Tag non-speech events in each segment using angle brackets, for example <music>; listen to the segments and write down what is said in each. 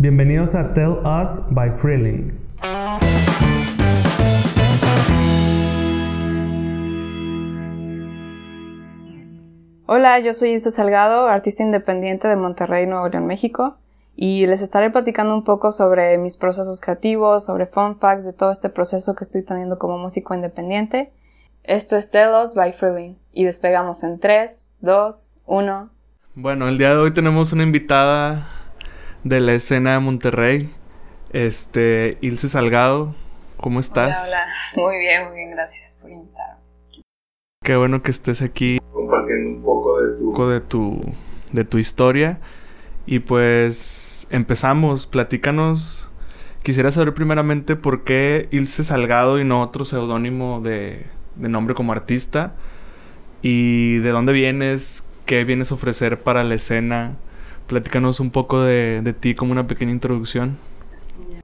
Bienvenidos a Tell Us by Freeling. Hola, yo soy Ilse Salgado, artista independiente de Monterrey, Nuevo León, México, y les estaré platicando un poco sobre mis procesos creativos, sobre fun facts de todo este proceso que estoy teniendo como músico independiente. Esto es Tell Us by Freeling, y despegamos en 3, 2, 1. Bueno, el día de hoy tenemos una invitada de la escena de Monterrey. Este, Ilse Salgado, ¿cómo estás? Hola, hola. <laughs> Muy bien, muy bien, gracias por invitarme. Qué bueno que estés aquí compartiendo un poco de tu, de tu, de tu historia. Y pues empezamos, platícanos. Quisiera saber primeramente por qué Ilse Salgado y no otro seudónimo de, de nombre como artista. Y de dónde vienes, qué vienes a ofrecer para la escena Platícanos un poco de, de ti como una pequeña introducción.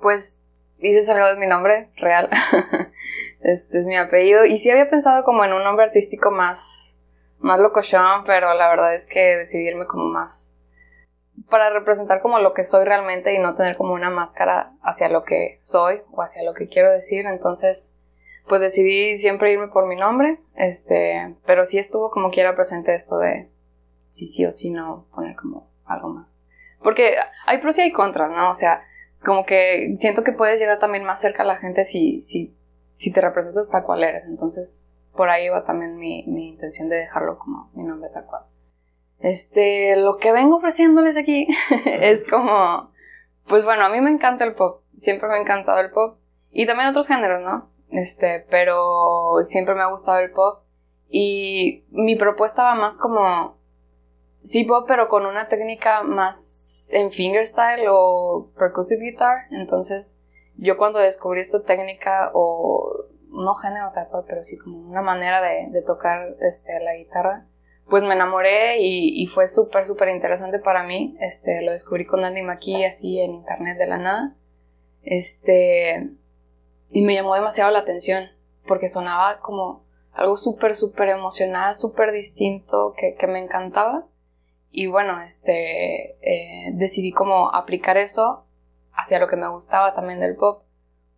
Pues Dice Salgado es mi nombre real. <laughs> este es mi apellido. Y sí había pensado como en un nombre artístico más, más locochón, pero la verdad es que decidí irme como más para representar como lo que soy realmente y no tener como una máscara hacia lo que soy o hacia lo que quiero decir. Entonces, pues decidí siempre irme por mi nombre. Este, pero sí estuvo como quiera presente esto de sí sí o sí no poner como algo más. Porque hay pros y hay contras, ¿no? O sea, como que siento que puedes llegar también más cerca a la gente si, si, si te representas tal cual eres. Entonces, por ahí va también mi, mi intención de dejarlo como mi nombre tal cual. Este, lo que vengo ofreciéndoles aquí <laughs> es como, pues bueno, a mí me encanta el pop. Siempre me ha encantado el pop. Y también otros géneros, ¿no? Este, pero siempre me ha gustado el pop. Y mi propuesta va más como sí pop, pero con una técnica más en fingerstyle o percussive guitar. Entonces, yo cuando descubrí esta técnica, o no género tal cual, pero sí como una manera de, tocar este, la guitarra, pues me enamoré y, fue súper, súper interesante para mí. Este, lo descubrí con Andy McKee así en internet de la nada. Este, y me llamó demasiado la atención porque sonaba como algo súper, súper emocional, súper distinto, que me encantaba. Y bueno, este, eh, decidí como aplicar eso hacia lo que me gustaba también del pop.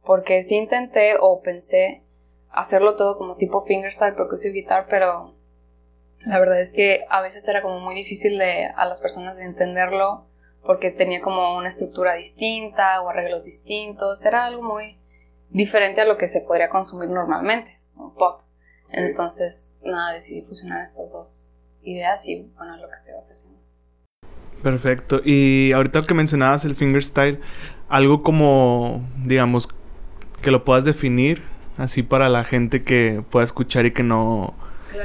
Porque sí intenté o pensé hacerlo todo como tipo fingerstyle, percussive guitar, pero la verdad es que a veces era como muy difícil de, a las personas de entenderlo porque tenía como una estructura distinta o arreglos distintos. Era algo muy diferente a lo que se podría consumir normalmente, como pop. Entonces, nada, decidí fusionar estas dos ideas y bueno, lo que estoy ofreciendo. Perfecto. Y ahorita que mencionabas el fingerstyle, algo como, digamos, que lo puedas definir, así para la gente que pueda escuchar y que no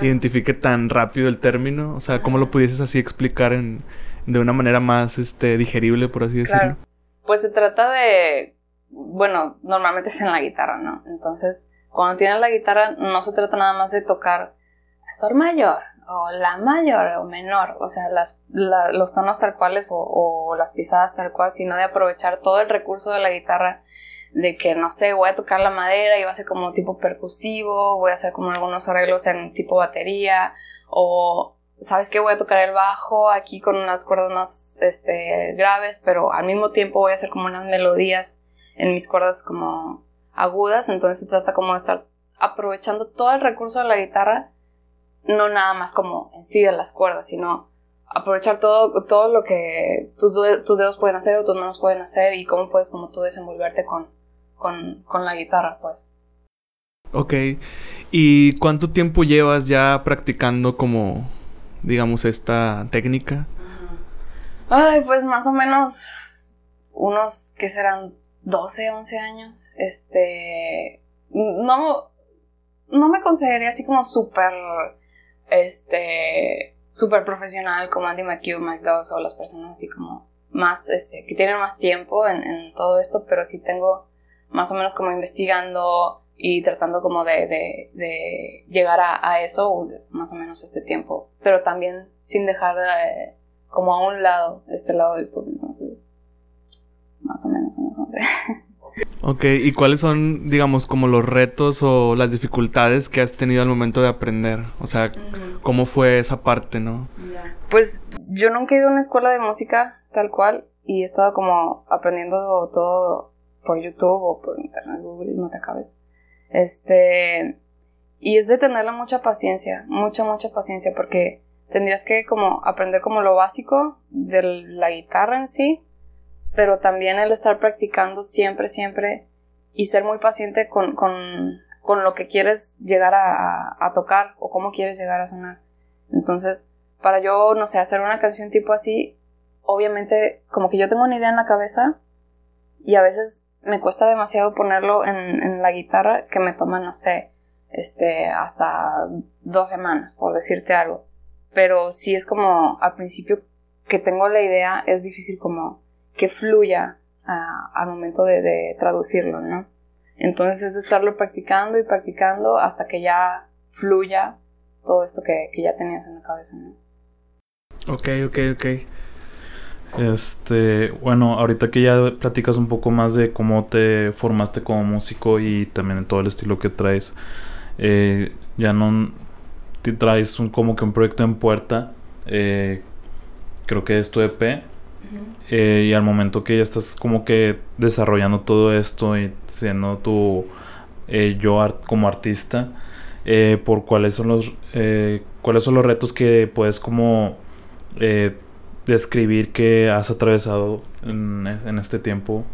identifique tan rápido el término, o sea, cómo lo pudieses así explicar en, de una manera más este, digerible, por así decirlo. Pues se trata de, bueno, normalmente es en la guitarra, ¿no? Entonces, cuando tienes la guitarra, no se trata nada más de tocar sol mayor, o la mayor o menor, o sea, los tonos tal cuales o, las pisadas tal cual, sino de aprovechar todo el recurso de la guitarra, de que, no sé, voy a tocar la madera y va a ser como tipo percusivo, voy a hacer como algunos arreglos en tipo batería, o, ¿sabes qué? Voy a tocar el bajo aquí con unas cuerdas más este, graves, pero al mismo tiempo voy a hacer como unas melodías en mis cuerdas como agudas, entonces se trata como de estar aprovechando todo el recurso de la guitarra no nada más como en sí de las cuerdas, sino aprovechar todo, todo lo que tus, tus dedos pueden hacer o tus manos pueden hacer y cómo puedes como tú desenvolverte con, con, con la guitarra, pues. Ok. ¿Y cuánto tiempo llevas ya practicando como, digamos, esta técnica? Ay, pues más o menos unos, que serán? 12, 11 años. Este, no, no me consideraría así como súper este, súper profesional como Andy McHugh, McDowell o las personas así como más, este, que tienen más tiempo en, todo esto, pero sí tengo más o menos como investigando y tratando como de, de, llegar a, eso, más o menos este tiempo, pero también sin dejar eh, como a un lado, este lado del público, entonces, más o menos unos <laughs> 11. Ok, ¿y cuáles son, digamos, como los retos o las dificultades que has tenido al momento de aprender? O sea, ¿cómo fue esa parte, no? Pues yo nunca he ido a una escuela de música tal cual. y he estado como aprendiendo todo por YouTube o por internet, Google, no te acabes. Este, y es de tenerle mucha paciencia, mucha, mucha paciencia, porque tendrías que como aprender como lo básico de la guitarra en sí, pero también el estar practicando siempre, siempre y ser muy paciente con, con, con lo que quieres llegar a, tocar o cómo quieres llegar a sonar. Entonces, para yo, no sé, hacer una canción tipo así, obviamente como que yo tengo una idea en la cabeza y a veces me cuesta demasiado ponerlo en, en la guitarra que me toma, no sé, este, hasta dos semanas, por decirte algo. Pero si es como al principio que tengo la idea, es difícil como que fluya al momento de, traducirlo, ¿no? Entonces es de estarlo practicando y practicando hasta que ya fluya todo esto que, ya tenías en la cabeza, ¿no? Ok, ok, ok. Este, bueno, ahorita que ya platicas un poco más de cómo te formaste como músico y también en todo el estilo que traes, eh, ya no te traes un, como que un proyecto en puerta, eh, creo que es tu EP, eh, y al momento que ya estás como que desarrollando todo esto y siendo tu yo como artista, por cuáles son los cuáles son los retos que puedes como describir que has atravesado en, en, este tiempo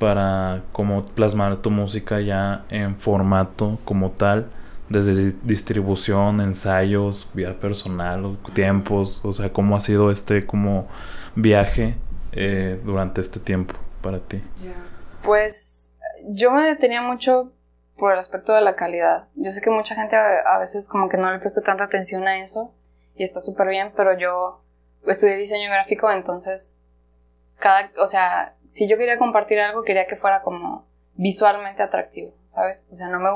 para como plasmar tu música ya en formato como tal desde distribución, ensayos, vida personal, tiempos, o sea, cómo ha sido este como viaje eh, durante este tiempo para ti. Pues yo me detenía mucho por el aspecto de la calidad. Yo sé que mucha gente a, veces como que no le presta tanta atención a eso y está súper bien, pero yo estudié diseño gráfico, entonces cada, o sea, si yo quería compartir algo, quería que fuera como visualmente atractivo, ¿sabes? O sea, no me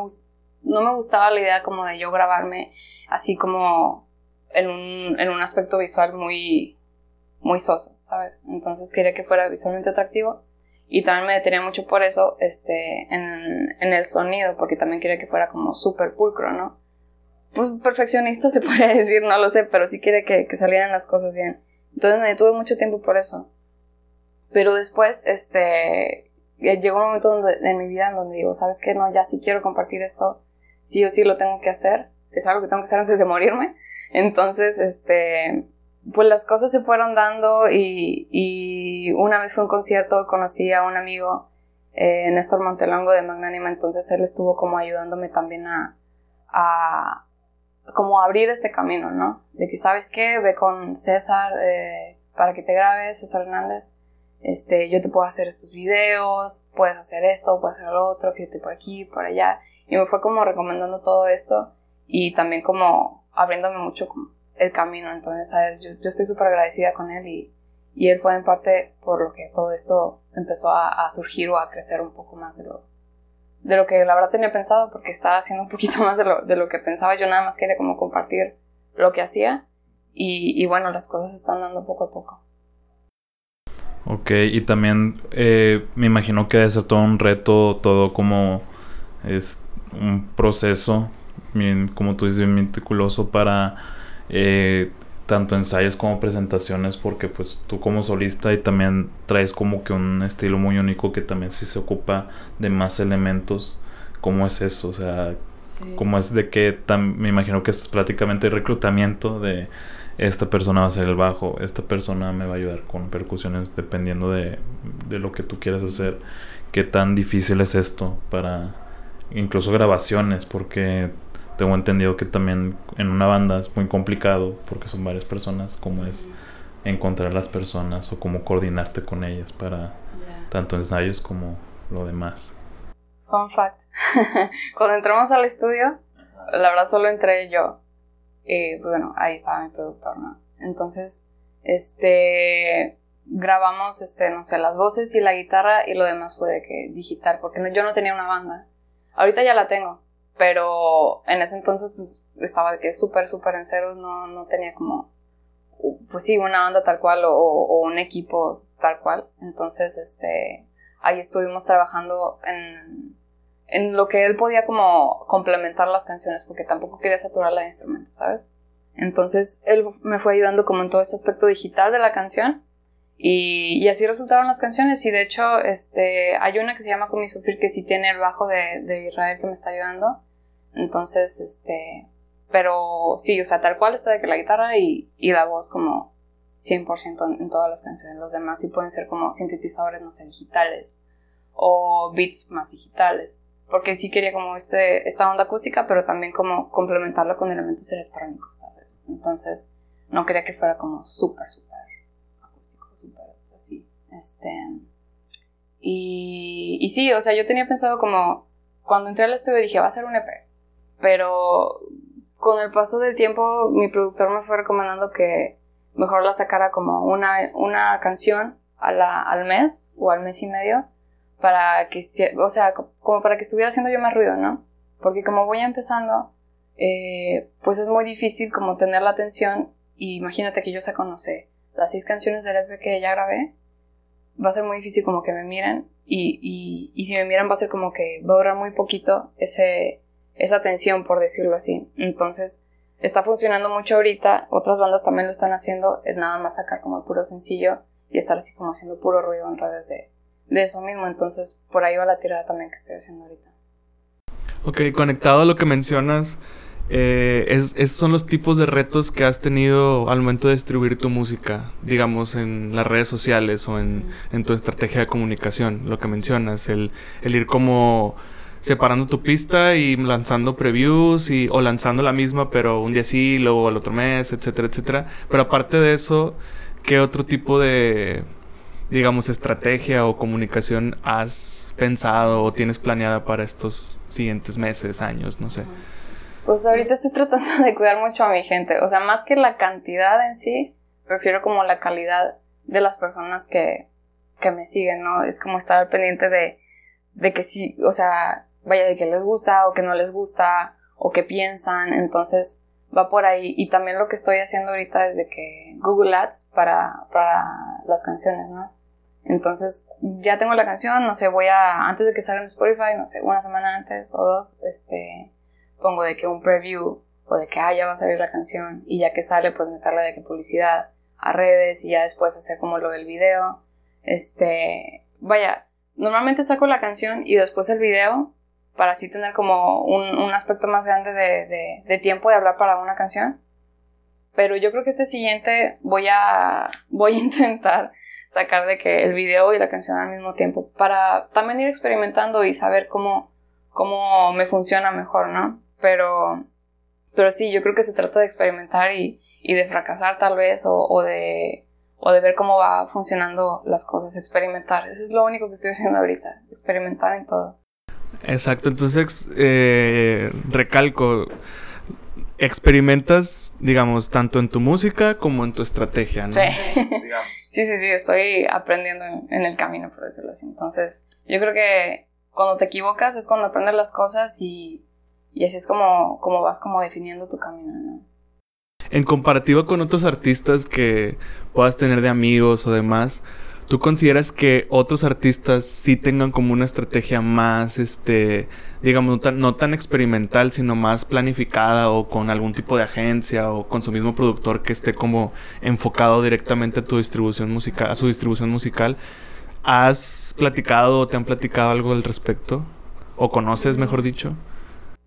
no me gustaba la idea como de yo grabarme así como en un, en un aspecto visual muy, muy soso, ¿sabes? Entonces quería que fuera visualmente atractivo y también me detenía mucho por eso este, en, en el sonido, porque también quería que fuera como súper pulcro, ¿no? Pues perfeccionista se <laughs> podría decir, no lo sé, pero sí quería que, que salieran las cosas bien. Entonces me detuve mucho tiempo por eso. Pero después, este, llegó un momento donde, en mi vida en donde digo, ¿sabes qué? No, ya sí quiero compartir esto sí o sí lo tengo que hacer, es algo que tengo que hacer antes de morirme. Entonces, este, pues las cosas se fueron dando y, y una vez fue un concierto, conocí a un amigo, eh, Néstor Montelongo de Magnánima, entonces él estuvo como ayudándome también a, a como abrir este camino, ¿no? De que, ¿sabes qué? Ve con César eh, para que te grabes, César Hernández. Este, yo te puedo hacer estos videos, puedes hacer esto, puedes hacer lo otro, fíjate por aquí, por allá. Y me fue como recomendando todo esto y también como abriéndome mucho el camino. Entonces, a yo, estoy súper agradecida con él y, y, él fue en parte por lo que todo esto empezó a, surgir o a crecer un poco más de lo, de lo que la verdad tenía pensado porque estaba haciendo un poquito <laughs> más de lo, de lo que pensaba. Yo nada más quería como compartir lo que hacía y, bueno, las cosas están dando poco a poco. Ok, y también eh, me imagino que debe ser todo un reto, todo como es un proceso, bien, como tú dices, bien meticuloso para eh, tanto ensayos como presentaciones, porque pues tú como solista y también traes como que un estilo muy único que también sí se ocupa de más elementos. ¿Cómo es eso? O sea, ¿cómo es de que me imagino que es prácticamente reclutamiento de esta persona va a ser el bajo, esta persona me va a ayudar con percusiones dependiendo de, de lo que tú quieras hacer. ¿Qué tan difícil es esto para incluso grabaciones, porque tengo entendido que también en una banda es muy complicado, porque son varias personas, como es encontrar las personas o cómo coordinarte con ellas para tanto ensayos como lo demás. Fun fact. <laughs> Cuando entramos al estudio, la verdad solo entré yo. Y pues bueno, ahí estaba mi productor, ¿no? Entonces, este grabamos este no sé las voces y la guitarra y lo demás fue de que digital porque yo no tenía una banda Ahorita ya la tengo, pero en ese entonces pues estaba que súper, súper en ceros, no, no tenía como, pues sí, una banda tal cual o, un equipo tal cual. Entonces, este, ahí estuvimos trabajando en, en lo que él podía como complementar las canciones, porque tampoco quería saturarla de instrumentos, ¿sabes? Entonces, él me fue ayudando como en todo este aspecto digital de la canción Y, y, así resultaron las canciones. Y de hecho, este, hay una que se llama Con mi sufrir que sí tiene el bajo de, de Israel que me está ayudando. Entonces, este, pero sí, o sea, tal cual está de que la guitarra y, y la voz como 100% en, en, todas las canciones. Los demás sí pueden ser como sintetizadores, no sé, digitales o beats más digitales. Porque sí quería como este, esta onda acústica, pero también como complementarla con elementos electrónicos, vez. Entonces, no quería que fuera como súper, súper este. Y, y sí, o sea, yo tenía pensado como. Cuando entré al estudio dije, va a ser un EP. Pero con el paso del tiempo, mi productor me fue recomendando que mejor la sacara como una, una canción a al mes o al mes y medio. Para que, o sea, como para que estuviera haciendo yo más ruido, ¿no? Porque como voy empezando, eh, pues es muy difícil como tener la atención. Imagínate que yo se conoce las seis canciones del EP que ya grabé va a ser muy difícil como que me miren y, y, y si me miran va a ser como que va a durar muy poquito ese, esa tensión, por decirlo así. Entonces, está funcionando mucho ahorita, otras bandas también lo están haciendo, es nada más sacar como el puro sencillo y estar así como haciendo puro ruido en redes de, de eso mismo. Entonces, por ahí va la tirada también que estoy haciendo ahorita. Ok, conectado a lo que mencionas, eh, es, son los tipos de retos que has tenido al momento de distribuir tu música, digamos, en las redes sociales o en, tu estrategia de comunicación, lo que mencionas, el, ir como separando tu pista y lanzando previews y, o lanzando la misma, pero un día sí, luego el otro mes, etcétera, etcétera. Pero aparte de eso, ¿qué otro tipo de, digamos, estrategia o comunicación has pensado o tienes planeada para estos siguientes meses, años, no sé? Pues ahorita estoy tratando de cuidar mucho a mi gente. O sea, más que la cantidad en sí, prefiero como la calidad de las personas que, que me siguen, ¿no? Es como estar al pendiente de, de que sí, o sea, vaya de que les gusta o que no les gusta o que piensan. Entonces, va por ahí. Y también lo que estoy haciendo ahorita es de que Google Ads para, para las canciones, ¿no? Entonces, ya tengo la canción, no sé, voy a, antes de que salga en Spotify, no sé, una semana antes o dos, este, pongo de que un preview o de que ah, ya va a salir la canción y ya que sale pues meterle de que publicidad a redes y ya después hacer como lo del video. Este, vaya, normalmente saco la canción y después el video para así tener como un, aspecto más grande de, tiempo de hablar para una canción. Pero yo creo que este siguiente voy a, <laughs> voy a intentar sacar de que el video y la canción al mismo tiempo para también ir experimentando y saber cómo, cómo me funciona mejor, ¿no? Pero, pero sí, yo creo que se trata de experimentar y, y de fracasar tal vez o, o, de, o de ver cómo va funcionando las cosas, experimentar. Eso es lo único que estoy haciendo ahorita, experimentar en todo. Exacto, entonces eh, recalco, experimentas, digamos, tanto en tu música como en tu estrategia, ¿no? Sí. <laughs> sí, sí, sí, estoy aprendiendo en, en, el camino, por decirlo así. Entonces, yo creo que cuando te equivocas es cuando aprendes las cosas y, y así es como, como vas como definiendo tu camino, ¿no? En comparativa con otros artistas que puedas tener de amigos o demás, ¿tú consideras que otros artistas sí tengan como una estrategia más, este, digamos, no tan, no tan experimental, sino más planificada o con algún tipo de agencia o con su mismo productor que esté como enfocado directamente a tu distribución musical, a su distribución musical? ¿Has platicado o te han platicado algo al respecto? ¿O conoces, mejor dicho?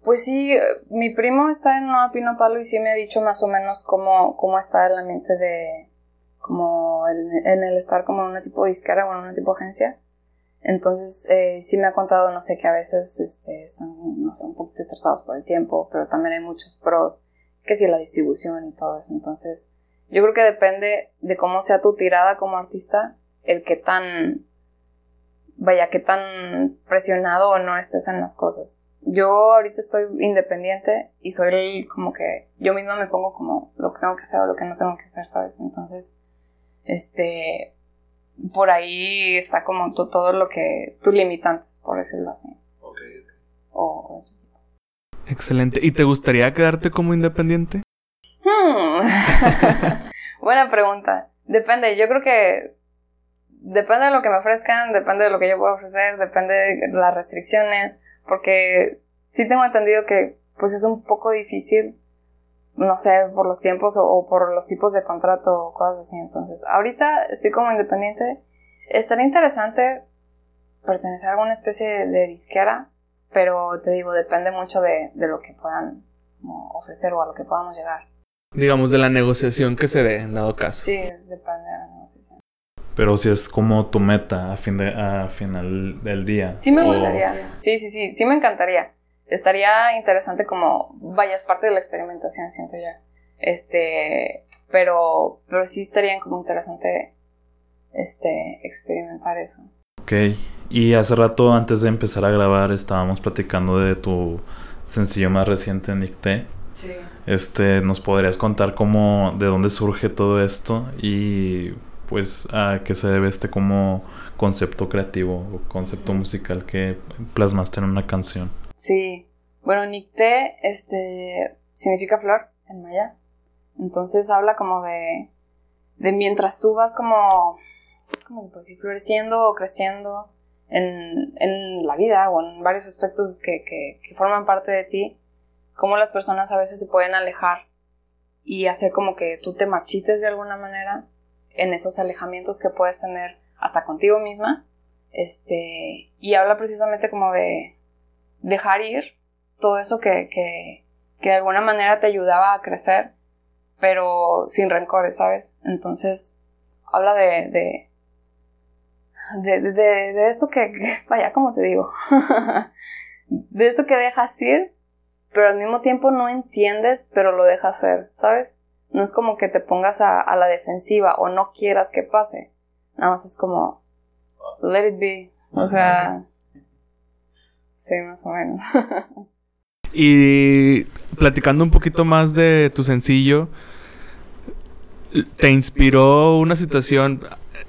Pues sí, mi primo está en Nueva Pino Palo y sí me ha dicho más o menos cómo, cómo está el ambiente de, como el, en el estar como en una tipo disquera o en una tipo agencia. Entonces, eh, sí me ha contado, no sé, que a veces este, están, no sé, un poquito estresados por el tiempo, pero también hay muchos pros, que sí, la distribución y todo eso. Entonces, yo creo que depende de cómo sea tu tirada como artista, el que tan, vaya, que tan presionado o no estés en las cosas yo ahorita estoy independiente y soy el, como que yo misma me pongo como lo que tengo que hacer o lo que no tengo que hacer, ¿sabes? Entonces, este, por ahí está como todo lo que, tus limitantes, por decirlo así. Ok, ok. Excelente. ¿Y te gustaría quedarte como independiente? Hmm. <laughs> Buena pregunta. Depende, yo creo que depende de lo que me ofrezcan, depende de lo que yo pueda ofrecer, depende de las restricciones porque sí tengo entendido que pues es un poco difícil no sé, por los tiempos o, por los tipos de contrato o cosas así. Entonces, ahorita estoy como independiente. Estaría interesante pertenecer a alguna especie de, disquera, pero te digo, depende mucho de, de lo que puedan ofrecer o a lo que podamos llegar. Digamos, de la negociación que se dé, en dado caso. Sí, depende de la negociación. Pero si es como tu meta a, fin de, a final del día. Sí me gustaría. Sí, sí, sí, sí me encantaría. Estaría interesante como vayas parte de la experimentación, siento ya. Este, pero, pero sí estaría como interesante este, experimentar eso. Ok, y hace rato antes de empezar a grabar estábamos platicando de tu sencillo más reciente, Nick T. Sí. Este, ¿nos podrías contar cómo, de dónde surge todo esto y pues a qué se debe este como concepto creativo o concepto musical que plasmaste en una canción? Sí. Bueno, Nicté, este, significa flor en maya. Entonces habla como de, de mientras tú vas como, como pues, floreciendo o creciendo en, en, la vida o en varios aspectos que, que, que forman parte de ti, cómo las personas a veces se pueden alejar y hacer como que tú te marchites de alguna manera en esos alejamientos que puedes tener hasta contigo misma. Este, y habla precisamente como de dejar ir todo eso que, que, que de alguna manera te ayudaba a crecer, pero sin rencores, ¿sabes? Entonces, habla de, de, de, de, esto que, <laughs> vaya, como te digo, <laughs> de esto que dejas ir, pero al mismo tiempo no entiendes, pero lo dejas ser, ¿sabes? No es como que te pongas a la defensiva o no quieras que pase. Nada más es como, let it be. O sea, sí, más o menos. y platicando un poquito más de tu sencillo, ¿te inspiró una situación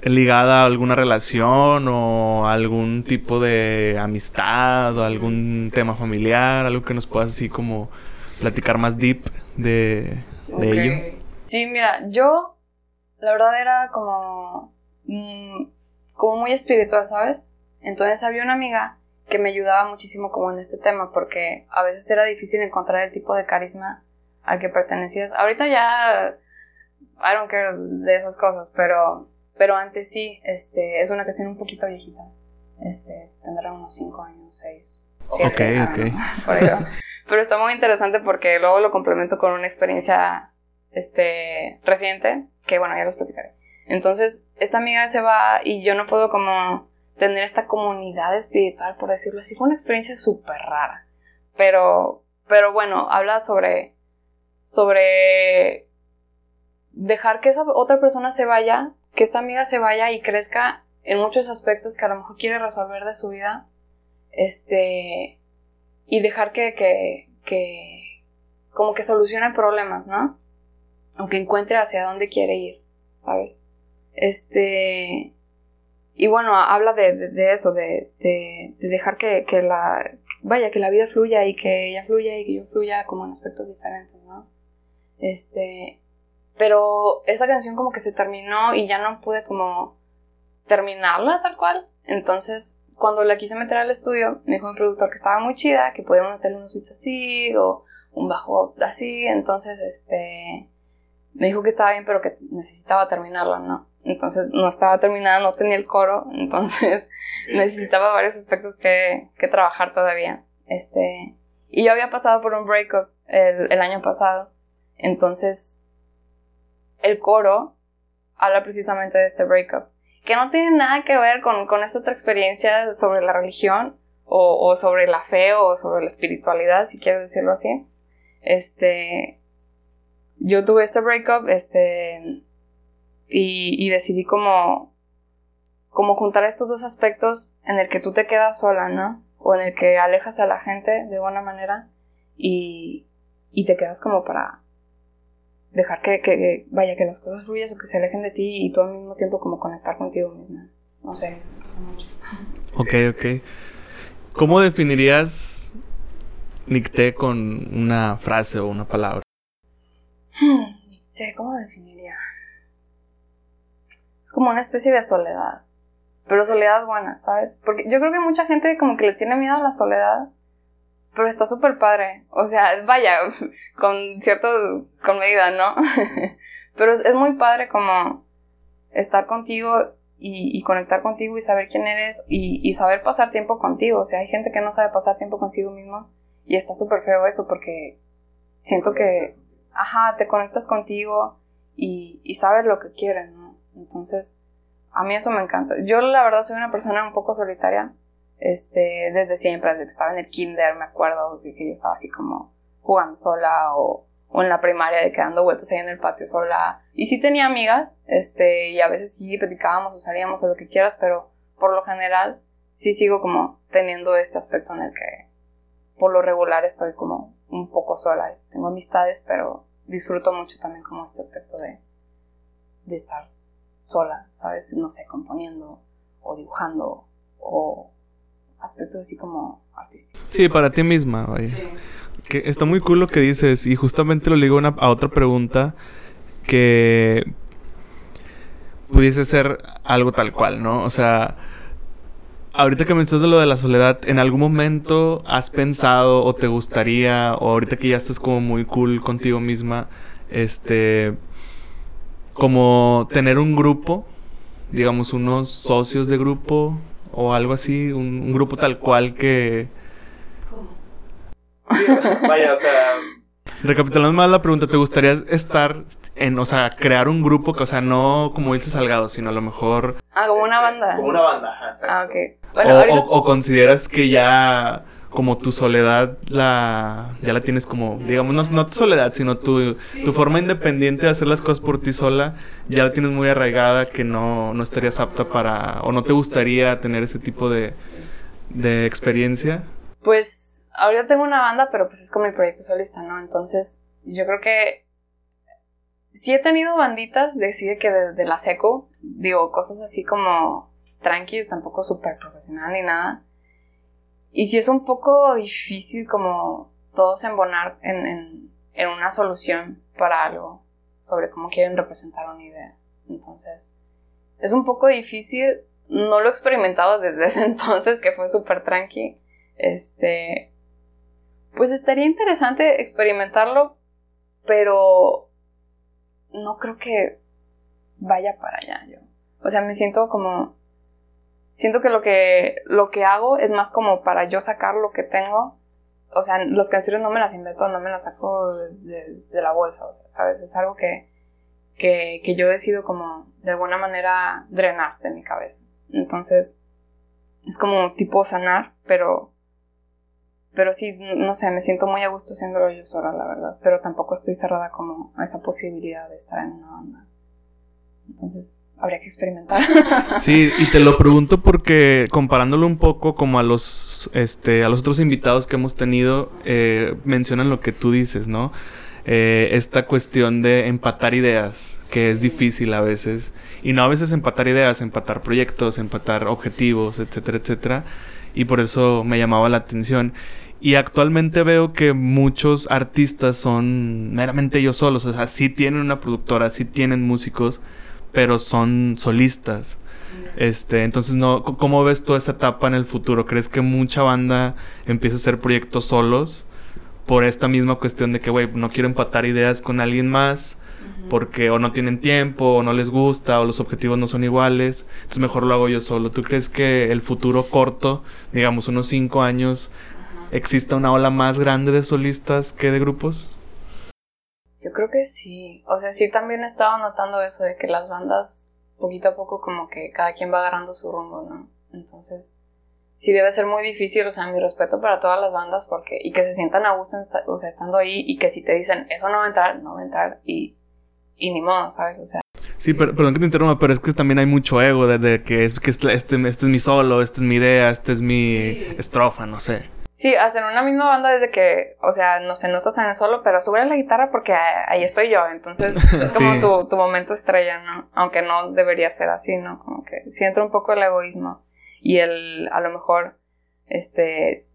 ligada a alguna relación o algún tipo de amistad o algún tema familiar? Algo que nos puedas así como platicar más deep de, de ello. Sí, mira, yo la verdad era como, mm, como muy espiritual, ¿sabes? Entonces había una amiga que me ayudaba muchísimo como en este tema porque a veces era difícil encontrar el tipo de carisma al que pertenecías. Ahorita ya I don't care de esas cosas, pero pero antes sí, este es una canción un poquito viejita. Este, tendrá unos 5 años, 6. Ok, ok. <laughs> Pero está muy interesante porque luego lo complemento con una experiencia este, reciente, que bueno, ya los platicaré. Entonces, esta amiga se va y yo no puedo como tener esta comunidad espiritual, por decirlo así. Fue una experiencia súper rara. Pero, pero bueno, habla sobre, sobre dejar que esa otra persona se vaya, que esta amiga se vaya y crezca en muchos aspectos que a lo mejor quiere resolver de su vida. Este, y dejar que, que, que, como que solucione problemas, ¿no? aunque encuentre hacia dónde quiere ir, ¿sabes? Este... Y bueno, habla de, de, eso, de, de, dejar que, que, la... Vaya, que la vida fluya y que ella fluya y que yo fluya como en aspectos diferentes, ¿no? Este... Pero esa canción como que se terminó y ya no pude como terminarla tal cual. Entonces, cuando la quise meter al estudio, me dijo mi productor que estaba muy chida, que podíamos meterle unos beats así o un bajo así. Entonces, este me dijo que estaba bien, pero que necesitaba terminarla, ¿no? Entonces no estaba terminada, no tenía el coro, <laughs> entonces necesitaba varios aspectos que, que, trabajar todavía. Este, y yo había pasado por un breakup el, el año pasado, entonces el coro habla precisamente de este breakup, que no tiene nada que ver con, con esta otra experiencia sobre la religión o, o sobre la fe o sobre la espiritualidad, si quieres decirlo así. Este, yo tuve este breakup, este, y, y decidí como, como juntar estos dos aspectos en el que tú te quedas sola, ¿no? O en el que alejas a la gente de buena manera y, y te quedas como para dejar que, que, vaya, que las cosas fluyan o que se alejen de ti y tú al mismo tiempo como conectar contigo misma. No sé, pasa mucho. Ok, ok. ¿Cómo definirías Nicté con una frase o una palabra? ¿Cómo definiría? Es como una especie de soledad. Pero soledad buena, ¿sabes? Porque yo creo que mucha gente como que le tiene miedo a la soledad. pero está súper padre. O sea, <laughs> vaya, con cierto, con medida, ¿no? <laughs> pero es, muy padre como estar contigo y, conectar contigo y saber quién eres y, saber pasar tiempo contigo. O sea, hay gente que no sabe pasar tiempo consigo mismo y está súper feo eso porque siento que, ajá, te conectas contigo y, y sabes lo que quieres, ¿no? Entonces, a mí eso me encanta. Yo la verdad soy una persona un poco solitaria este, desde siempre, desde que estaba en el kinder, me acuerdo de que yo estaba así como jugando sola o, o en la primaria de quedando vueltas ahí en el patio sola. Y sí tenía amigas, este, y a veces sí platicábamos o salíamos o lo que quieras, pero por lo general sí sigo como teniendo este aspecto en el que por lo regular estoy como un poco sola. Tengo amistades, pero disfruto mucho también como este aspecto de, de estar sola, ¿sabes? No sé, componiendo o dibujando o aspectos así como artísticos. Sí, para ti misma, vaya. Que está muy cool lo que dices y justamente lo ligo a otra pregunta que pudiese ser algo tal cual, ¿no? O sea, ahorita que mencionas de lo de la soledad, ¿en algún momento has pensado o te gustaría, o ahorita que ya estás como muy cool contigo misma, este, como tener un grupo, digamos unos socios de grupo o algo así, un, grupo tal cual que... ¿Cómo? vaya, o sea... Recapitulando más la pregunta, ¿te gustaría estar en, o sea, crear un grupo que, o sea, no como dice Salgado, sino a lo mejor... Ah, como una este, banda. Como una banda, Ah, ok. o, consideras que ya como tu soledad la ya la tienes como digamos no, no tu soledad sino tu, tu forma independiente de hacer las cosas por ti sola ya la tienes muy arraigada que no, no estarías apta para o no te gustaría tener ese tipo de, de experiencia. Pues ahorita tengo una banda pero pues es como mi proyecto solista no entonces yo creo que sí he tenido banditas decide que de, la seco digo cosas así como tranquilas tampoco súper profesional ni nada y si es un poco difícil como todos embonar en, en, en una solución para algo sobre cómo quieren representar una idea. Entonces, es un poco difícil. No lo he experimentado desde <laughs> ese entonces, que fue súper tranqui. Este. Pues estaría interesante experimentarlo, pero no creo que vaya para allá yo. O sea, me siento como siento que lo que lo que hago es más como para yo sacar lo que tengo. O sea, las canciones no me las invento, no me las saco de, la bolsa, o sea, ¿sabes? Es algo que, que, que yo decido como de alguna manera drenar de mi cabeza. Entonces, es como tipo sanar, pero pero sí, no sé, me siento muy a gusto haciéndolo yo sola, la verdad. Pero tampoco estoy cerrada como a esa posibilidad de estar en una banda. Entonces, habría que experimentar. <laughs> Sí, y te lo pregunto porque comparándolo un poco como a los, este, a los otros invitados que hemos tenido, eh, mencionan lo que tú dices, ¿no? Eh, esta cuestión de empatar ideas, que es difícil a veces. Y no a veces empatar ideas, empatar proyectos, empatar objetivos, etcétera, etcétera. Y por eso me llamaba la atención. Y actualmente veo que muchos artistas son meramente ellos solos. O sea, sí tienen una productora, sí tienen músicos pero son solistas. Este, entonces no, ¿cómo ves toda esa etapa en el futuro? ¿Crees que mucha banda empieza a hacer proyectos solos por esta misma cuestión de que, güey, no quiero empatar ideas con alguien más porque o no tienen tiempo o no les gusta o los objetivos no son iguales, entonces mejor lo hago yo solo. ¿Tú crees que el futuro corto, digamos unos cinco años, exista una ola más grande de solistas que de grupos? Yo creo que sí. O sea, sí también he estado notando eso de que las bandas poquito a poco como que cada quien va agarrando su rumbo, ¿no? Entonces, sí debe ser muy difícil, o sea, mi respeto para todas las bandas porque y que se sientan a gusto, o sea, estando ahí y que si te dicen, eso no va a entrar, no va a entrar y, y ni modo, ¿sabes? O sea. Sí, pero, perdón que te interrumpa, pero es que también hay mucho ego de, que es que este, este, este, es mi solo, esta es mi idea, esta es mi estrofa, no sé. Sí, hacen una misma banda desde que, o sea, no sé, no estás en el solo, pero sube la guitarra porque ahí estoy yo, entonces <laughs> es como tu, tu, momento estrella, ¿no? Aunque no debería ser así, ¿no? Como que sí entra un poco el egoísmo y el, a lo mejor, este,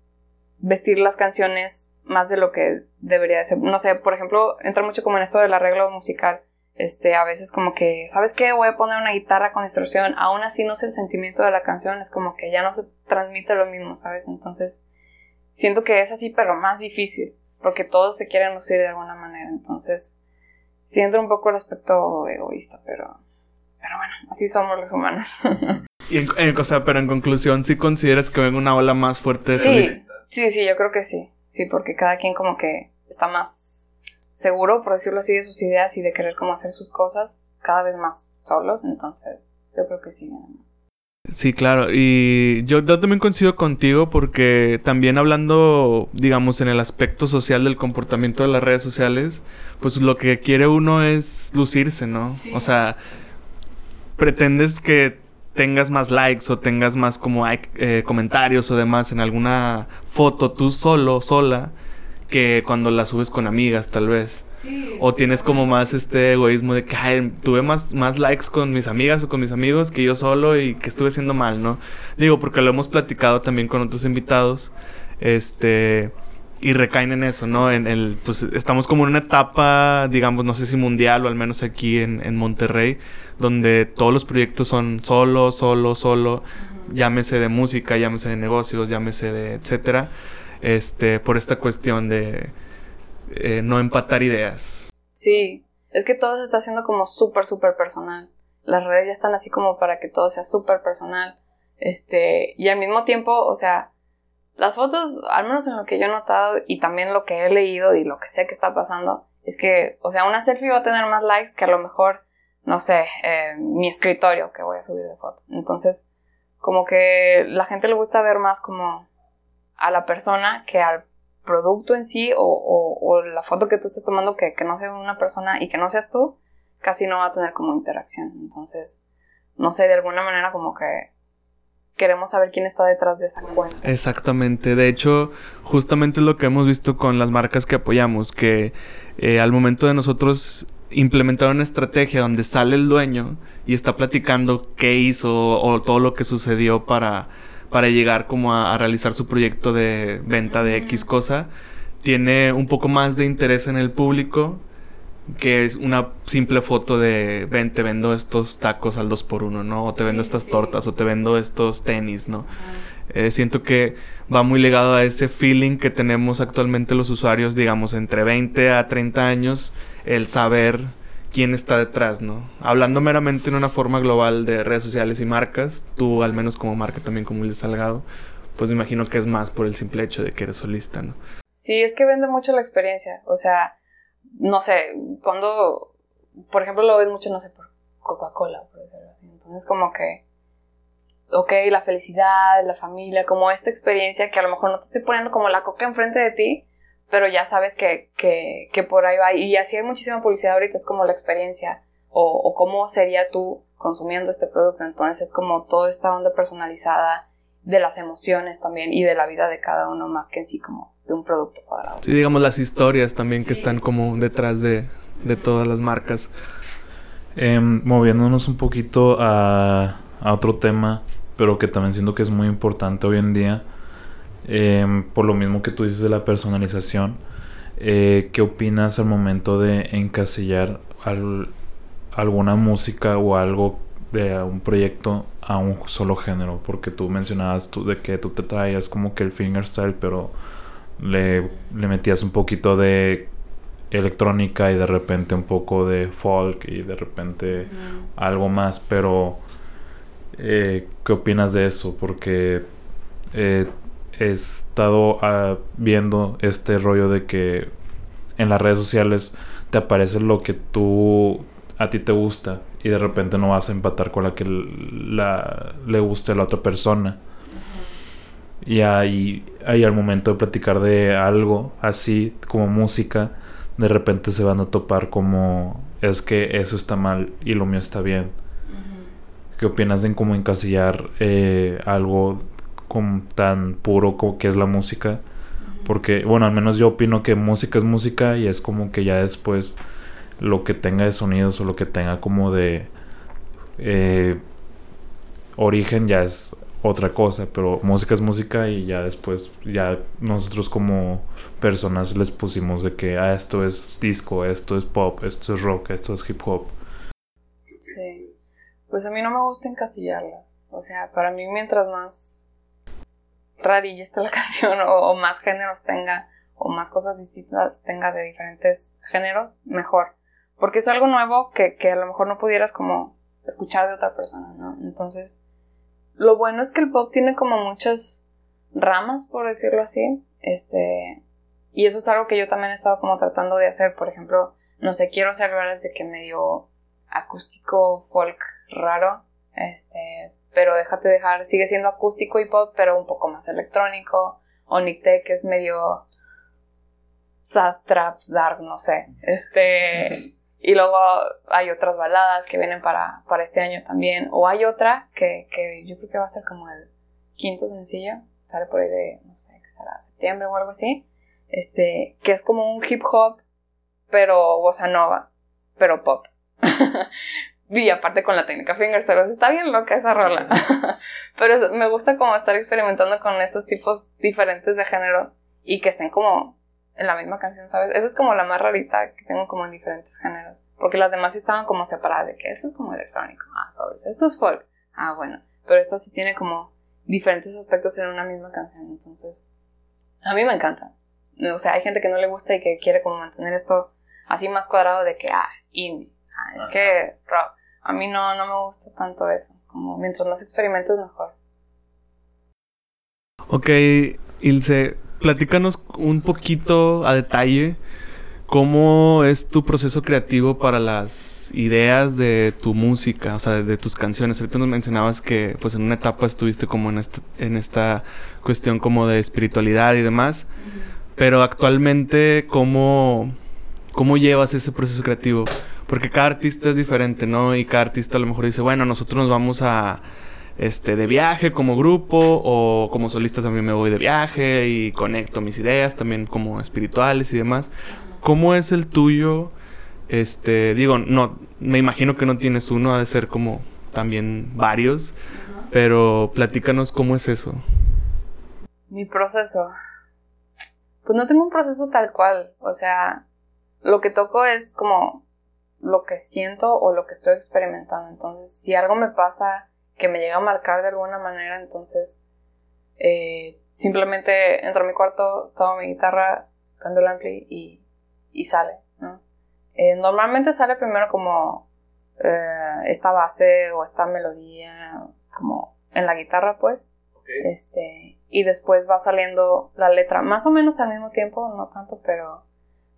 vestir las canciones más de lo que debería ser. No sé, por ejemplo, entra mucho como en esto del arreglo musical. Este, a veces como que, ¿sabes qué? Voy a poner una guitarra con distorsión, aún así no sé el sentimiento de la canción, es como que ya no se transmite lo mismo, ¿sabes? Entonces, siento que es así, pero más difícil, porque todos se quieren lucir de alguna manera, entonces sí entra un poco el aspecto egoísta, pero, pero bueno, así somos los humanos. <laughs> y en, o sea, pero en conclusión, ¿sí consideras que venga una ola más fuerte de sí, Sí, sí, yo creo que sí, sí, porque cada quien como que está más seguro, por decirlo así, de sus ideas y de querer cómo hacer sus cosas cada vez más solos, entonces yo creo que sí, Sí, claro. Y yo, también coincido contigo porque también hablando, digamos, en el aspecto social del comportamiento de las redes sociales, pues lo que quiere uno es lucirse, ¿no? O sea, pretendes que tengas más likes o tengas más como eh, comentarios o demás en alguna foto tú solo, sola, que cuando la subes con amigas tal vez o tienes como más este egoísmo de que tuve más, más likes con mis amigas o con mis amigos que yo solo y que estuve haciendo mal, ¿no? Digo, porque lo hemos platicado también con otros invitados. Este. Y recaen en eso, ¿no? En el, pues estamos como en una etapa, digamos, no sé si mundial o al menos aquí en, en Monterrey, donde todos los proyectos son solo, solo, solo, llámese de música, llámese de negocios, llámese de etcétera, este, por esta cuestión de, eh, no empatar ideas. Sí, es que todo se está haciendo como súper, súper personal. Las redes ya están así como para que todo sea súper personal. Este, y al mismo tiempo, o sea, las fotos, al menos en lo que yo he notado y también lo que he leído y lo que sé que está pasando, es que, o sea, una selfie va a tener más likes que a lo mejor, no sé, eh, mi escritorio que voy a subir de foto. Entonces, como que la gente le gusta ver más como a la persona que al producto en sí o, la foto que tú estés tomando que, no sea una persona y que no seas tú, casi no va a tener como interacción. Entonces, no sé, de alguna manera como que queremos saber quién está detrás de esa cuenta. Exactamente. De hecho, justamente es lo que hemos visto con las marcas que apoyamos, que eh, al momento de nosotros implementar una estrategia donde sale el dueño y está platicando qué hizo o todo lo que sucedió para para llegar como a, realizar su proyecto de venta de X cosa, tiene un poco más de interés en el público que es una simple foto de ven, te vendo estos tacos al 2 por 1 ¿no? O te vendo estas tortas, o te vendo estos tenis, ¿no? Eh, siento que va muy ligado a ese feeling que tenemos actualmente los usuarios, digamos, entre 20 a 30 años, el saber quién está detrás, ¿no? Hablando meramente en una forma global de redes sociales y marcas, tú al menos como marca también como el de Salgado, pues me imagino que es más por el simple hecho de que eres solista, ¿no? Sí, es que vende mucho la experiencia, o sea, no sé, cuando, por ejemplo, lo ves mucho, no sé, por Coca-Cola, por decirlo así, entonces como que, ok, la felicidad, la familia, como esta experiencia que a lo mejor no te estoy poniendo como la coca enfrente de ti, pero ya sabes que, que, que, por ahí va. Y así hay muchísima publicidad ahorita, es como la experiencia o, o, cómo sería tú consumiendo este producto. Entonces es como toda esta onda personalizada de las emociones también y de la vida de cada uno más que en sí como de un producto cuadrado. Sí, digamos las historias también que están como detrás de, de todas las marcas. Em, moviéndonos un poquito a, a otro tema, pero que también siento que es muy importante hoy en día Em, por lo mismo que tú dices de la personalización, eh, ¿qué opinas al momento de encasillar alguna música o algo de un proyecto a un solo género? Porque tú mencionabas tú, de que tú te traías como que el fingerstyle, pero le, le metías un poquito de electrónica y de repente un poco de folk y de repente algo más, pero eh, ¿qué opinas de eso? Porque eh, he estado ah, viendo este rollo de que en las redes sociales te aparece lo que tú a ti te gusta y de repente no vas a empatar con la que la, le guste a la otra persona. Y ahí, ahí al momento de platicar de algo así como música, de repente se van a topar como es que eso está mal y lo mío está bien. ¿Qué opinas de cómo encasillar eh, algo como tan puro como que es la música. Porque, bueno, al menos yo opino que música es música y es como que ya después lo que tenga de sonidos o lo que tenga como de eh, origen ya es otra cosa, pero música es música y ya después ya nosotros como personas les pusimos de que ah, esto es disco, esto es pop, esto es rock, esto es hip hop. Sí. Pues a mí no me gusta encasillarla. O sea, para mí mientras más rarilla está la <laughs> canción o, más géneros tenga o más cosas distintas tenga de diferentes géneros, mejor. Porque es algo nuevo que, que a lo mejor no pudieras como escuchar de otra persona, ¿no? Entonces, lo bueno es que el pop tiene como muchas ramas, por decirlo así. Este, y eso es algo que yo también he estado como tratando de hacer. Por ejemplo, no sé, quiero hacer lugares de que medio acústico, folk raro. Este, pero déjate dejar, sigue siendo acústico y pop, pero un poco más electrónico. O Nick que es medio sad trap, dark, no sé. Este, y luego hay otras baladas que vienen para, para este año también. O hay otra que, que yo creo que va a ser como el quinto sencillo. Sale por ahí de, no sé, que será septiembre o algo así. Este, que es como un hip hop, pero bossa nova, pero pop. <laughs> y aparte con la técnica fingerstyle, está bien loca esa rola. <laughs> pero me gusta como estar experimentando con estos tipos diferentes de géneros y que estén como en la misma canción, ¿sabes? Esa es como la más rarita que tengo como en diferentes géneros. Porque las demás sí estaban como separadas de que eso es como electrónico. Ah, sabes, esto es folk. Ah, bueno. Pero esto sí tiene como diferentes aspectos en una misma canción. Entonces, a mí me encanta. O sea, hay gente que no le gusta y que quiere como mantener esto así más cuadrado de que, ah, indie. Ah, es que rock. A mí no, no me gusta tanto eso. Como mientras más experimentes, mejor. Ok, Ilse, platícanos un poquito a detalle cómo es tu proceso creativo para las ideas de tu música, o sea, de tus canciones. Ahorita nos mencionabas que pues en una etapa estuviste como en esta, en esta cuestión como de espiritualidad y demás, pero actualmente cómo, cómo llevas ese proceso creativo, porque cada artista es diferente, ¿no? Y cada artista a lo mejor dice, bueno, nosotros nos vamos a este, de viaje como grupo o como solista también me voy de viaje y conecto mis ideas también como espirituales y demás. ¿Cómo es el tuyo? Este, digo, no, me imagino que no tienes uno, ha de ser como también varios, pero platícanos cómo es eso. Mi proceso. Pues no tengo un proceso tal cual, o sea, lo que toco es como lo que siento o lo que estoy experimentando. Entonces, si algo me pasa que me llega a marcar de alguna manera, entonces eh, simplemente entro a mi cuarto, tomo mi guitarra, prendo el ampli y, y sale, ¿no? Eh, normalmente sale primero como eh, esta base o esta melodía, como en la guitarra, pues. Este, y después va saliendo la letra, más o menos al mismo tiempo, no tanto, pero,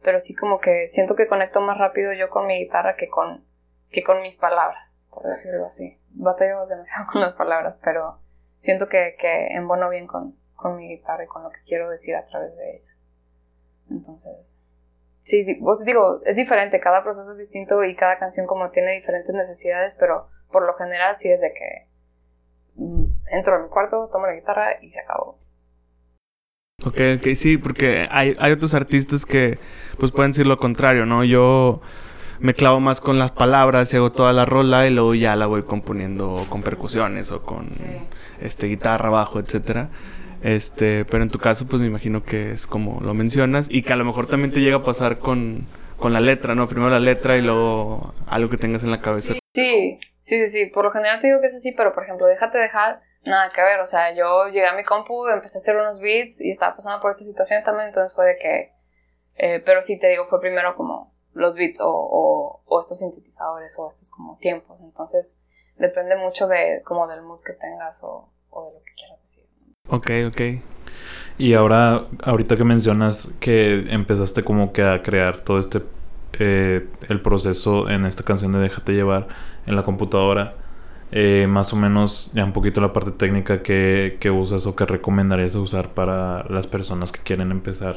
pero sí como que siento que conecto más rápido yo con mi guitarra que con, que con mis palabras por decirlo así. Batallo demasiado <laughs> con las palabras, pero siento que, que embono bien con, con mi guitarra y con lo que quiero decir a través de ella. Entonces, sí, vos digo, es diferente, cada proceso es distinto y cada canción como tiene diferentes necesidades, pero por lo general sí es de que mm, entro en mi cuarto, tomo la guitarra y se acabó. Ok, ok, sí, porque hay, hay otros artistas que pues pueden decir lo contrario, ¿no? Yo me clavo más con las palabras y hago toda la rola y luego ya la voy componiendo con percusiones o con este guitarra, bajo, etcétera. Este, pero en tu caso pues me imagino que es como lo mencionas y que a lo mejor también te llega a pasar con, con la letra, ¿no? Primero la letra y luego algo que tengas en la cabeza. Sí, sí, sí, sí. Por lo general te digo que es así, pero por ejemplo, déjate dejar nada que ver. O sea, yo llegué a mi compu, empecé a hacer unos beats y estaba pasando por esta situación también, entonces fue de que... Eh, pero sí te digo, fue primero como los beats o, o, estos sintetizadores o estos como tiempos. Entonces depende mucho de como del mood que tengas o, o de lo que quieras decir. Ok, ok. Y ahora, ahorita que mencionas que empezaste como que a crear todo este, eh, el proceso en esta canción de Déjate llevar en la computadora, eh, más o menos ya un poquito la parte técnica que, que usas o que recomendarías usar para las personas que quieren empezar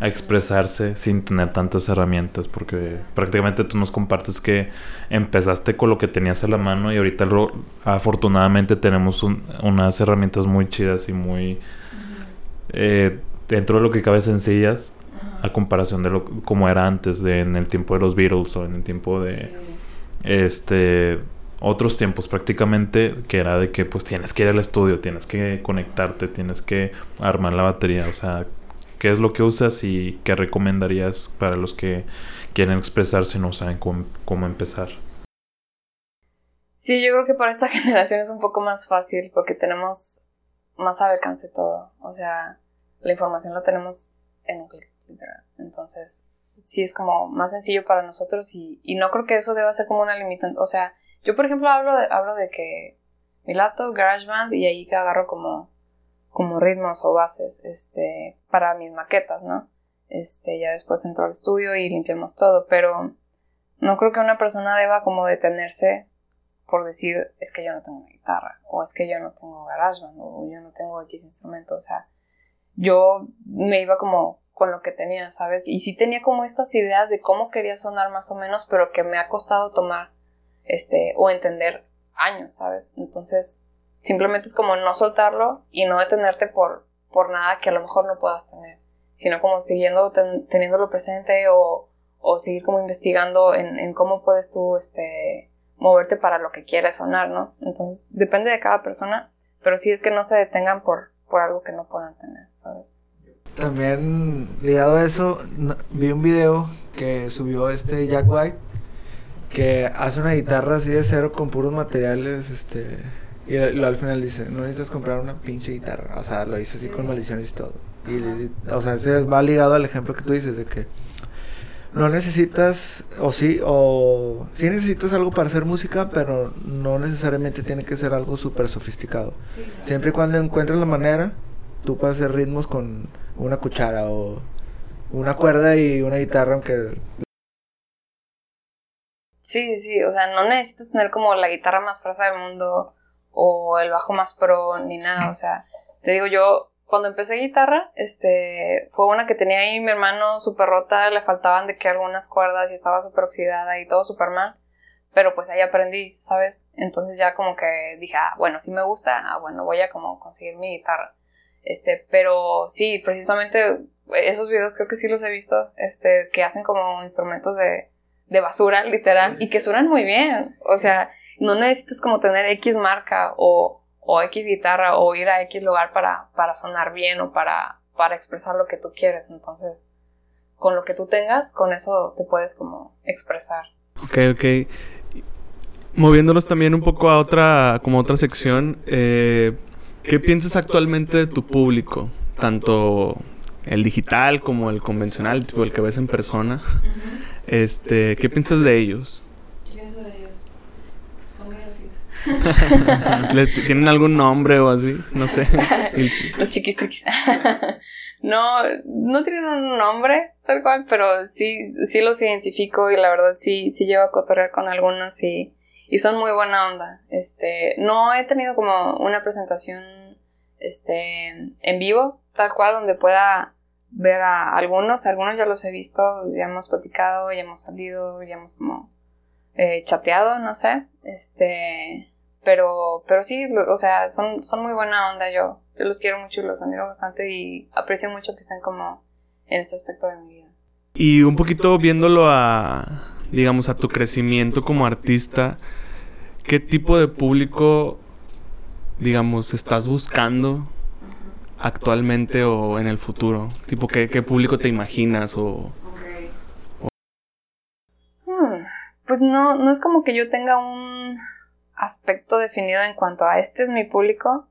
a expresarse sin tener tantas herramientas, porque prácticamente tú nos compartes que empezaste con lo que tenías a la mano y ahorita afortunadamente tenemos unas herramientas muy chidas y muy eh, dentro de lo que cabe sencillas a comparación de lo como era antes de en el tiempo de los Beatles o en el tiempo de este otros tiempos prácticamente que era de que pues tienes que ir al estudio, tienes que conectarte, tienes que armar la batería, o sea, qué es lo que usas y qué recomendarías para los que quieren expresarse y no saben cómo, empezar. Sí, yo creo que para esta <laughs> generación es un poco más fácil porque tenemos más al alcance todo. O sea, la información la tenemos en un clic. Entonces, sí es como más sencillo para nosotros y, y no creo que eso deba ser como una limitante. O sea, yo por ejemplo hablo de, hablo de que mi laptop, GarageBand y ahí que agarro como, como ritmos o bases, este, para mis maquetas, ¿no? Este, ya después entro al estudio y limpiamos todo, pero no creo que una persona deba como detenerse por decir es que yo no tengo una guitarra o es que yo no tengo GarageBand o yo no tengo X instrumento, o sea, yo me iba como con lo que tenía, ¿sabes? Y sí tenía como estas ideas de cómo quería sonar más o menos, pero que me ha costado tomar, este, o entender años, ¿sabes? Entonces, simplemente es como no soltarlo y no detenerte por, por nada que a lo mejor no puedas tener, sino como siguiendo teniéndolo presente o, o seguir como investigando en, en cómo puedes tú, este, moverte para lo que quieres sonar, ¿no? Entonces, depende de cada persona, pero sí es que no se detengan por, por algo que no puedan tener, ¿sabes? También ligado a eso, vi un video que subió este Jack White que hace una guitarra así de cero con puros materiales, este y lo, al final dice, no necesitas comprar una pinche guitarra, o sea, lo dice así con maldiciones y todo. Y, o sea, se va ligado al ejemplo que tú dices de que no necesitas, o sí, o sí necesitas algo para hacer música, pero no necesariamente tiene que ser algo súper sofisticado. Siempre y cuando encuentres la manera, tú puedes hacer ritmos con una cuchara o una cuerda y una guitarra, aunque... Sí, sí, o sea, no necesitas tener como la guitarra más fresa del mundo o el bajo más pro ni nada, o sea, te digo yo, cuando empecé guitarra, este, fue una que tenía ahí mi hermano súper rota, le faltaban de que algunas cuerdas y estaba súper oxidada y todo súper mal, pero pues ahí aprendí, ¿sabes? Entonces ya como que dije, ah, bueno, si me gusta, ah, bueno, voy a como conseguir mi guitarra. Este, pero sí, precisamente esos videos creo que sí los he visto, este, que hacen como instrumentos de, de basura, literal, y que suenan muy bien. O sea, no necesitas como tener X marca o, o X guitarra o ir a X lugar para, para sonar bien o para, para expresar lo que tú quieres. Entonces, con lo que tú tengas, con eso te puedes como expresar. Ok, ok. Moviéndonos también un poco a otra, como otra sección, eh, ¿Qué piensas actualmente de tu público? Tanto el digital como el convencional, tipo el que ves en persona. Este, ¿qué piensas de ellos? ¿Qué pienso de ellos? Son muy ¿Tienen algún nombre o así? No sé. <laughs> <laughs> Los chiquis <laughs> no, no tienen un nombre tal cual, pero sí, sí los identifico y la verdad sí, sí llevo a cotorrear con algunos y y son muy buena onda. Este, no he tenido como una presentación este en vivo, tal cual donde pueda ver a algunos, algunos ya los he visto, ya hemos platicado, ya hemos salido, ya hemos como eh, chateado, no sé, este, pero, pero sí, o sea, son, son muy buena onda, yo, yo los quiero mucho y los admiro bastante y aprecio mucho que estén como en este aspecto de mi vida. Y un poquito viéndolo a, digamos, a tu crecimiento como artista, ¿qué tipo de público, digamos, estás buscando actualmente o en el futuro? Tipo, ¿qué, público te imaginas o...? Hmm, pues no, no es como que yo tenga un aspecto definido en cuanto a este es mi público,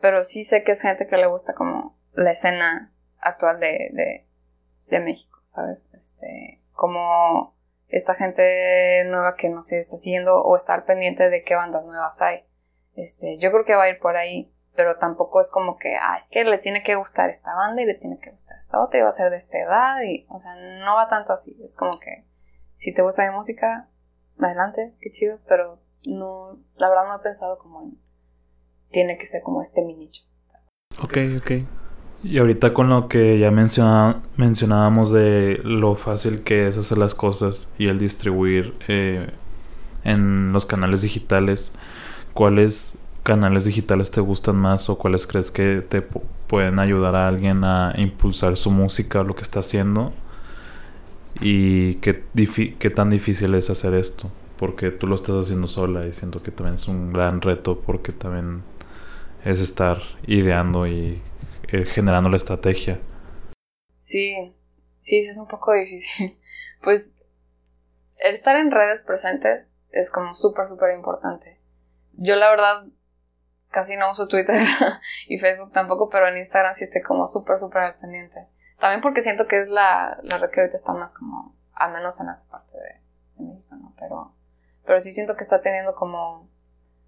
pero sí sé que es gente que le gusta como la escena actual de, de, México, ¿sabes? Este, como esta gente nueva que no se está siguiendo o estar pendiente de qué bandas nuevas hay. Este, yo creo que va a ir por ahí, pero tampoco es como que, ah, es que le tiene que gustar esta banda y le tiene que gustar esta otra y va a ser de esta edad y, o sea, no va tanto así. Es como que, si te gusta mi música, adelante, qué chido, pero no, la verdad no he pensado como en, tiene que ser como este mi nicho. Ok, ok. Y ahorita con lo que ya mencionábamos de lo fácil que es hacer las cosas y el distribuir eh, en los canales digitales, ¿cuáles canales digitales te gustan más o cuáles crees que te pueden ayudar a alguien a impulsar su música o lo que está haciendo? ¿Y qué, qué tan difícil es hacer esto? Porque tú lo estás haciendo sola y siento que también es un gran reto porque también es estar ideando y eh, generando la estrategia. Sí, sí, es un poco difícil. <laughs> Pues el estar en redes presentes es como súper, súper importante. Yo la verdad casi no uso Twitter <laughs> y Facebook tampoco, pero en Instagram sí estoy como súper, súper al pendiente. También porque siento que es la, la red que ahorita está más como, al menos en esta parte de, México, ¿no? Pero, pero sí siento que está teniendo como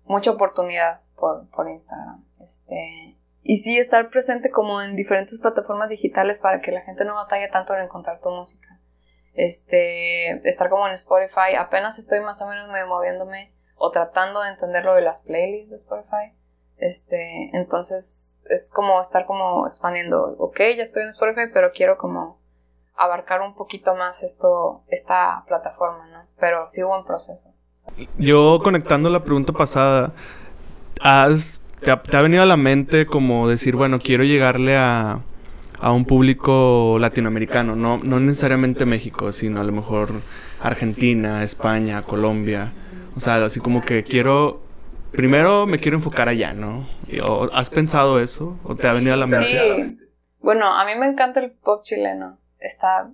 mucha oportunidad por, por Instagram. Este, y sí estar presente como en diferentes plataformas digitales para que la gente no batalle tanto en encontrar tu música. Este, estar como en Spotify, apenas estoy más o menos moviéndome o tratando de entender lo de las playlists de Spotify. Este, entonces es como estar como expandiendo, ok, ya estoy en Spotify, pero quiero como abarcar un poquito más esto, esta plataforma, ¿no? Pero hubo un proceso. Yo conectando la pregunta pasada, ¿has, te, ha, venido a la mente como decir, bueno, quiero llegarle a, a un público latinoamericano, no, no necesariamente México, sino a lo mejor Argentina, España, Colombia. O sea, así como que quiero primero me quiero enfocar allá, ¿no? ¿Has pensado eso? ¿O te ha venido a la mente? Sí. Bueno, a mí me encanta el pop chileno. Está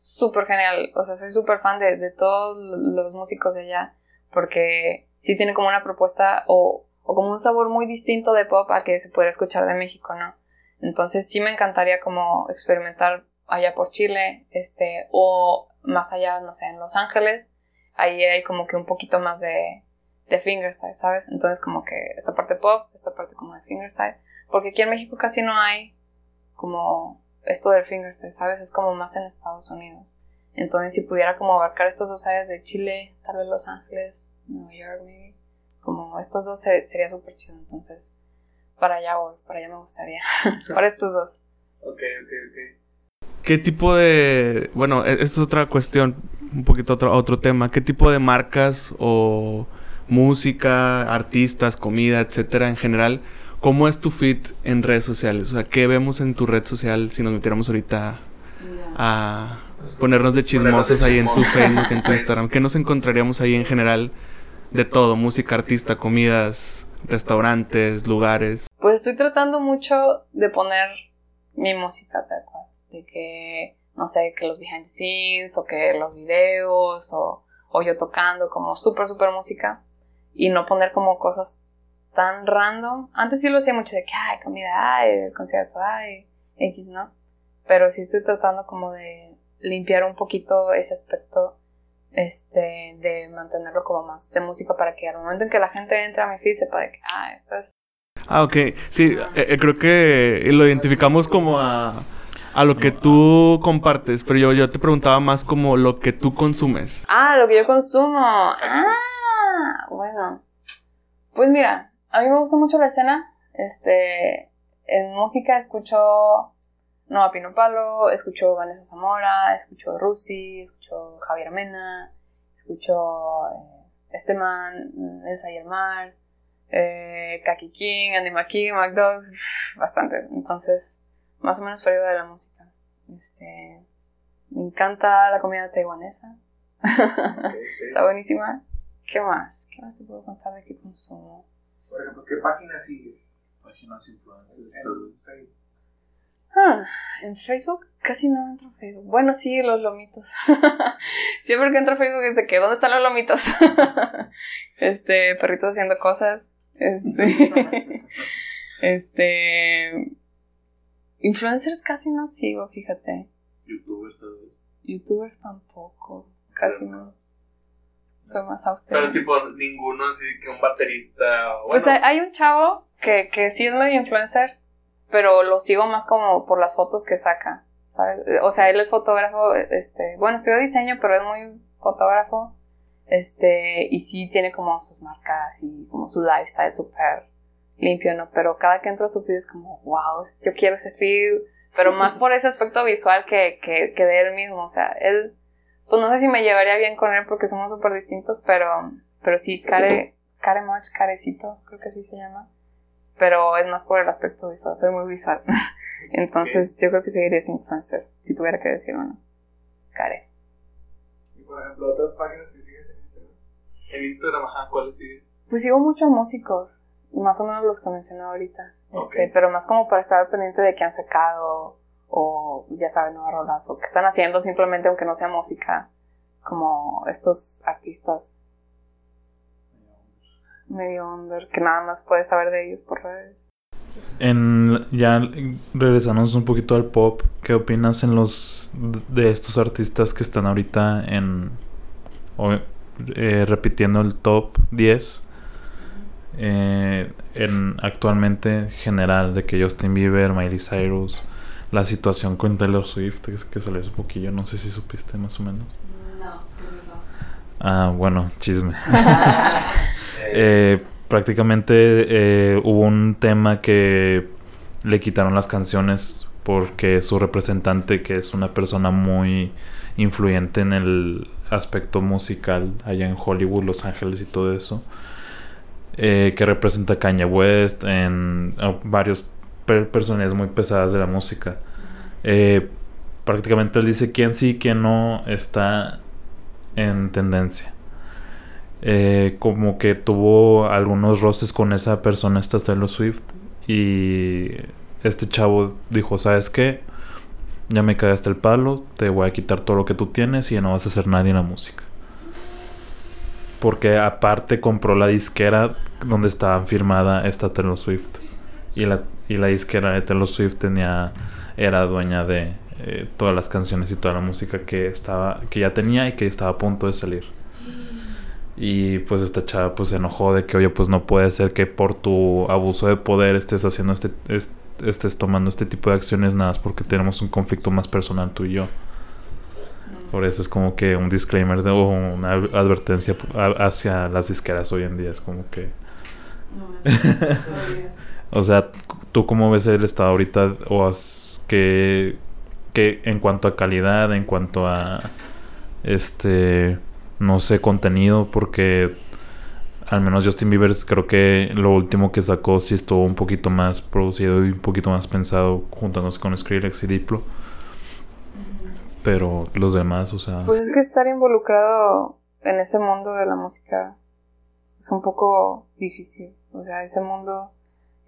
súper genial. O sea, soy súper fan de, todos los músicos de allá. Porque sí tiene como una propuesta o, o, como un sabor muy distinto de pop al que se puede escuchar de México, ¿no? Entonces sí me encantaría como experimentar allá por Chile, este, o más allá, no sé, en Los Ángeles. Ahí hay como que un poquito más de, de fingerstyle, ¿sabes? Entonces como que esta parte pop, esta parte como de fingerstyle, porque aquí en México casi no hay como esto del fingerstyle, ¿sabes? Es como más en Estados Unidos. Entonces si pudiera como abarcar estas dos áreas de Chile, tal vez Los Ángeles, Nueva York, maybe, como estas dos sería súper chido. Entonces, para allá voy, para allá me gustaría, <laughs> para estos dos. Ok, ok, ok. ¿Qué tipo de... Bueno, e-, es otra cuestión, un poquito otro, otro tema. ¿Qué tipo de marcas o música, artistas, comida, etcétera, en general, ¿cómo es tu feed en redes sociales? O sea, ¿qué vemos en tu red social si nos metiéramos ahorita a ponernos de chismosos ahí en tu Facebook, en tu Instagram? ¿Qué nos encontraríamos ahí en general de todo? Música, artista, comidas, restaurantes, lugares. Pues estoy tratando mucho de poner mi música tal cual. De que, no sé, que los behind the scenes o que los videos o, o yo tocando como súper, súper música y no poner como cosas tan random. Antes sí lo hacía mucho de que, ay, comida, ay, el concierto, ay, X, ¿no? Pero sí estoy tratando como de limpiar un poquito ese aspecto, este, de mantenerlo como más de música para que al momento en que la gente entre a mi feed sepa de que, ah, esto es... Ah, ok. Sí, eh, eh, creo que lo identificamos como a, a lo que tú compartes, pero yo, yo te preguntaba más como lo que tú consumes. Ah, lo que yo consumo. Ah bueno. Pues mira, a mí me gusta mucho la escena. Este, en música escucho Noah Pino Palo, escucho Vanessa Zamora, escucho Rusi, escucho Javier Mena, escucho eh, este man, Elsa y el Mar, eh, Kaki King, Andy McKee, McDogs, bastante. Entonces, más o menos periodo de la música. Este, me encanta la comida taiwanesa. <laughs> Está buenísima. ¿Qué más? ¿Qué más te puedo contar de qué consumo? Por ejemplo, ¿qué páginas sigues? Páginas influencers. En, ah, en Facebook casi no entro a Facebook. Bueno, sí, los lomitos. <laughs> Siempre que entro a Facebook es de que, ¿dónde están los lomitos? <laughs> este, perritos haciendo cosas. Este. <laughs> este. Influencers casi no sigo, fíjate. ¿Youtubers tal vez? Youtubers tampoco. Casi no soy más austero. Pero tipo, ninguno así que un baterista. Bueno. Pues hay un chavo que, que sí es medio influencer, pero lo sigo más como por las fotos que saca, ¿sabes? O sea, él es fotógrafo, este, bueno, estudió diseño, pero es muy fotógrafo, este, y sí tiene como sus marcas y como su lifestyle súper limpio, ¿no? Pero cada que entro a su feed es como, wow, yo quiero ese feed, pero más <laughs> por ese aspecto visual que, que, que de él mismo, o sea, él pues no sé si me llevaría bien con él porque somos súper distintos, pero, pero sí, Care, Care Much, Carecito, creo que así se llama. Pero es más por el aspecto visual, soy muy visual. <laughs> Entonces yo creo que seguiría sin influencer, si tuviera que decir uno. Care. Y por ejemplo, otras páginas que sigues en Instagram. En Instagram, ajá, ¿cuáles sigues? Pues sigo muchos músicos, más o menos los que mencioné ahorita. Este, pero más como para estar pendiente de qué han sacado o ya saben, nuevas rolas, o que están haciendo simplemente aunque no sea música, como estos artistas. medio under que nada más puedes saber de ellos por redes. En, ya regresamos un poquito al pop, ¿qué opinas en los de estos artistas que están ahorita en eh, repitiendo el top 10 eh, en actualmente general de que Justin Bieber, Miley Cyrus, la situación con Taylor Swift que, salió hace poquillo, no sé si supiste más o menos. No, ¿qué Ah, bueno, chisme. <laughs> <laughs> eh, prácticamente eh, hubo un tema que le quitaron las canciones porque su representante, que es una persona muy influyente en el aspecto musical allá en Hollywood, Los Ángeles y todo eso, eh, que representa a Kanye West en varios personajes muy pesadas de la música. Eh, prácticamente él dice quién sí, quién no está en tendencia. Eh, como que tuvo algunos roces con esa persona, esta Taylor Swift. Y este chavo dijo, ¿sabes qué? Ya me cagaste el palo, te voy a quitar todo lo que tú tienes y ya no vas a hacer nadie en la música. Porque aparte compró la disquera donde estaba firmada esta Taylor Swift. Y la, y la disquera de Taylor Swift tenía, era dueña de eh, todas las canciones y toda la música que, estaba, que ya tenía y que estaba a punto de salir. Y pues esta chava pues se enojó de que, oye, pues no puede ser que por tu abuso de poder estés haciendo este, estés tomando este tipo de acciones nada más porque tenemos un conflicto más personal tú y yo. Por eso es como que un disclaimer de, o una advertencia hacia las disqueras hoy en día. Es como que... <laughs> o sea, ¿tú cómo ves el estado ahorita? O que, que en cuanto a calidad, en cuanto a... Este no sé, contenido, porque al menos Justin Bieber creo que lo último que sacó sí estuvo un poquito más producido y un poquito más pensado juntándose con Skrillex y Diplo. Pero los demás, o sea... Pues es que estar involucrado en ese mundo de la música es un poco difícil. O sea, ese mundo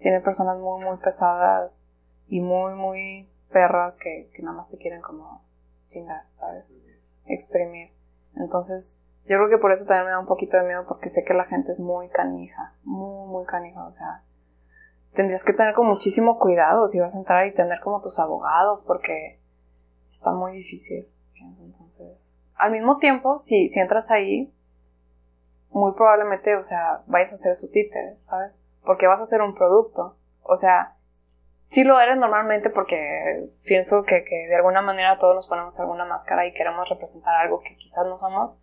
tiene personas muy, muy pesadas y muy, muy perras que, que nada más te quieren como chingar, ¿sabes? Exprimir. Entonces, yo creo que por eso también me da un poquito de miedo porque sé que la gente es muy canija, muy, muy canija, o sea, tendrías que tener como muchísimo cuidado si vas a entrar y tener como tus abogados porque está muy difícil. Entonces, al mismo tiempo, si, si entras ahí, muy probablemente, o sea, vayas a hacer su títere, ¿sabes? Porque vas a hacer un producto. O sea, sí lo eres normalmente porque pienso que, que, de alguna manera todos nos ponemos alguna máscara y queremos representar algo que quizás no somos,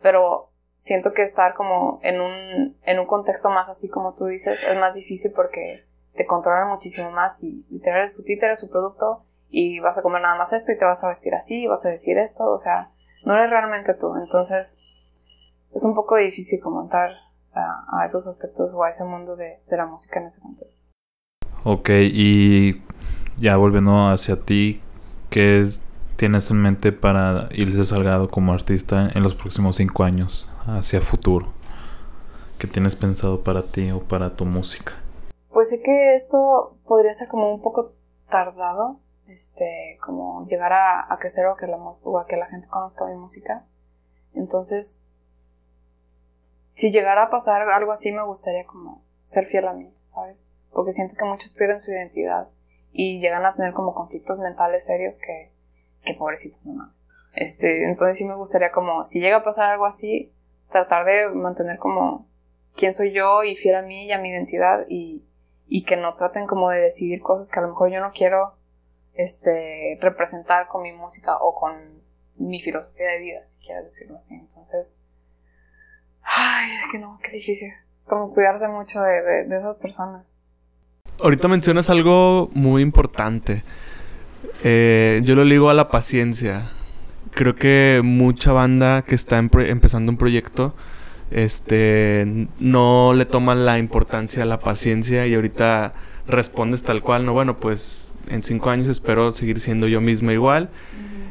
pero siento que estar como en un, en un contexto más así como tú dices es más difícil porque te controlan muchísimo más y literal es su títere, su producto y vas a comer nada más esto y te vas a vestir así y vas a decir esto, o sea, no eres realmente tú, entonces es un poco difícil comentar a, a esos aspectos o a ese mundo de, de la música en ese contexto. Ok, y ya volviendo hacia ti, ¿qué tienes en mente para irse Salgado como artista en los próximos cinco años hacia futuro? ¿Qué tienes pensado para ti o para tu música? Pues sé que esto podría ser como un poco tardado, este, como llegar a, a crecer o, que la, o a que la gente conozca mi música. Entonces, si llegara a pasar algo así, me gustaría como ser fiel a mí, ¿sabes? porque siento que muchos pierden su identidad y llegan a tener como conflictos mentales serios que, que pobrecitos nomás. Este, entonces sí me gustaría como, si llega a pasar algo así, tratar de mantener como quién soy yo y fiel a mí y a mi identidad y, y que no traten como de decidir cosas que a lo mejor yo no quiero este, representar con mi música o con mi filosofía de vida, si quieres decirlo así. Entonces, ay, es que no, qué difícil. Como cuidarse mucho de, de esas personas. Ahorita mencionas algo muy importante. Eh, yo lo ligo a la paciencia. Creo que mucha banda que está empezando un proyecto este no le toma la importancia a la paciencia y ahorita respondes tal cual, no, bueno, pues en cinco años espero seguir siendo yo misma igual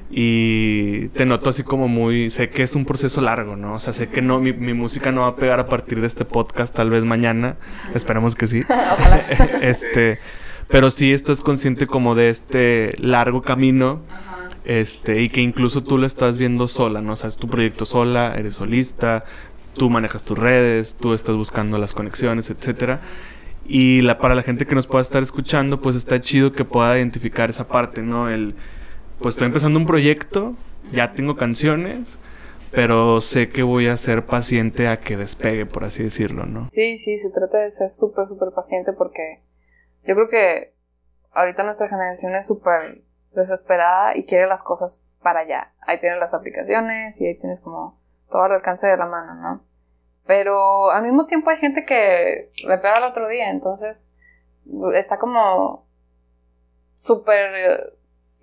y te noto así como muy, sé que es un proceso largo, ¿no? O sea, sé que no, mi, música no va a pegar a partir de este podcast, tal vez mañana, esperemos que sí. <laughs> <laughs> este, pero sí estás consciente como de este largo camino. Este, y que incluso tú lo estás viendo sola, ¿no? O sea, es tu proyecto sola, eres solista, tú manejas tus redes, tú estás buscando las conexiones, etcétera. Y la, para la gente que nos pueda estar escuchando, pues está chido que pueda identificar esa parte, ¿no? El, pues estoy empezando un proyecto, ya tengo canciones, pero sé que voy a ser paciente a que despegue, por así decirlo, ¿no? Sí, sí, se trata de ser súper, súper paciente porque yo creo que ahorita nuestra generación es súper desesperada y quiere las cosas para allá. Ahí tienes las aplicaciones y ahí tienes como todo al alcance de la mano, ¿no? Pero al mismo tiempo hay gente que le pega el otro día, entonces está como súper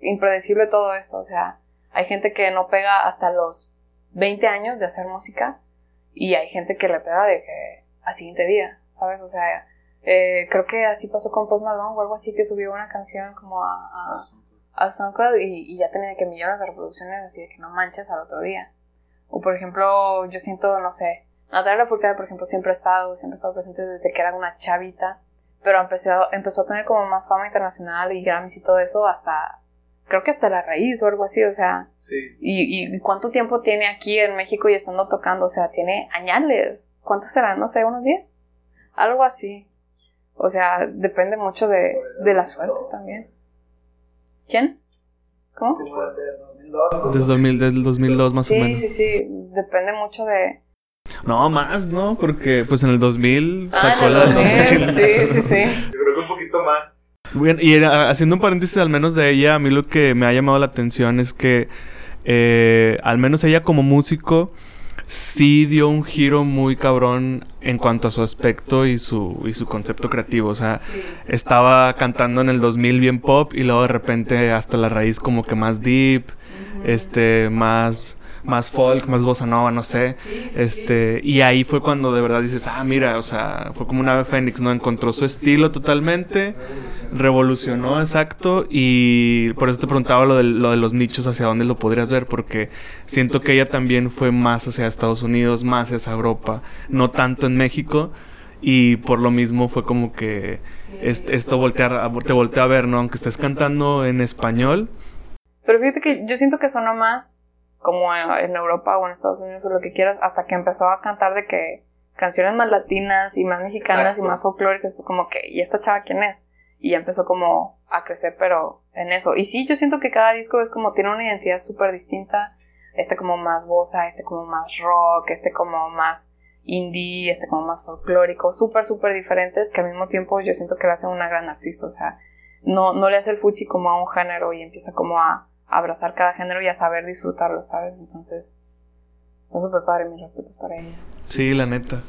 impredecible todo esto. O sea, hay gente que no pega hasta los 20 años de hacer música y hay gente que le pega de que al siguiente día, ¿sabes? O sea, eh, creo que así pasó con Post Malone o algo así que subió una canción como a, a, SoundCloud y, y, ya tenía que millones de reproducciones así de que no manches al otro día. O por ejemplo, yo siento, no sé, Natalia Furcade, por ejemplo, siempre ha estado, siempre ha estado presente desde que era una chavita, pero empezó, empezó a tener como más fama internacional y Grammys y todo eso hasta creo que hasta la raíz o algo así, o sea. Sí. Y, y, cuánto tiempo tiene aquí en México y estando tocando? O sea, tiene añales. ¿Cuántos serán? No sé, unos 10. Algo así. O sea, depende mucho de, de la suerte también. ¿Quién? ¿Cómo? Desde 2000, desde 2002 más o menos. Sí, sí, sí. Depende mucho de... No, más, ¿no? Porque pues en el 2000 ah, sacó la... 2000. <laughs> Sí, sí, sí. Yo creo que un poquito más. Bueno, y haciendo un paréntesis al menos de ella, a mí lo que me ha llamado la atención es que eh, al menos ella como músico sí dio un giro muy cabrón en cuanto a su aspecto y su, y su concepto creativo. O sea, estaba cantando en el 2000 bien pop y luego de repente hasta la raíz como que más deep, este, más más folk, más bossa nova, no sé. este, y ahí fue cuando de verdad dices, ah, mira, o sea, fue como un ave fénix, ¿no? Encontró su estilo totalmente, revolucionó, exacto, y por eso te preguntaba lo de, lo de los nichos, hacia dónde lo podrías ver, porque siento que ella también fue más hacia Estados Unidos, más hacia Europa, no tanto en México. Y por lo mismo fue como que esto voltear, te volteé a ver, ¿no? Aunque estés cantando en español. Pero fíjate que yo siento que sonó más como en Europa o en Estados Unidos o lo que quieras, hasta que empezó a cantar de que canciones más latinas y más mexicanas y más folclóricas, fue como que, ¿y esta chava quién es? Y ya empezó como a crecer, pero en eso. Y sí, yo siento que cada disco es como, tiene una identidad súper distinta, este como más bossa, este como más rock, este como más indie, este como más folclórico, súper, súper diferentes, que al mismo tiempo yo siento que le hacen una gran artista, o sea, no, no le hace el fuchi como a un género y empieza como a abrazar cada género y a saber disfrutarlo, ¿sabes? Entonces, está súper padre, mis respetos para ella. Sí, la neta.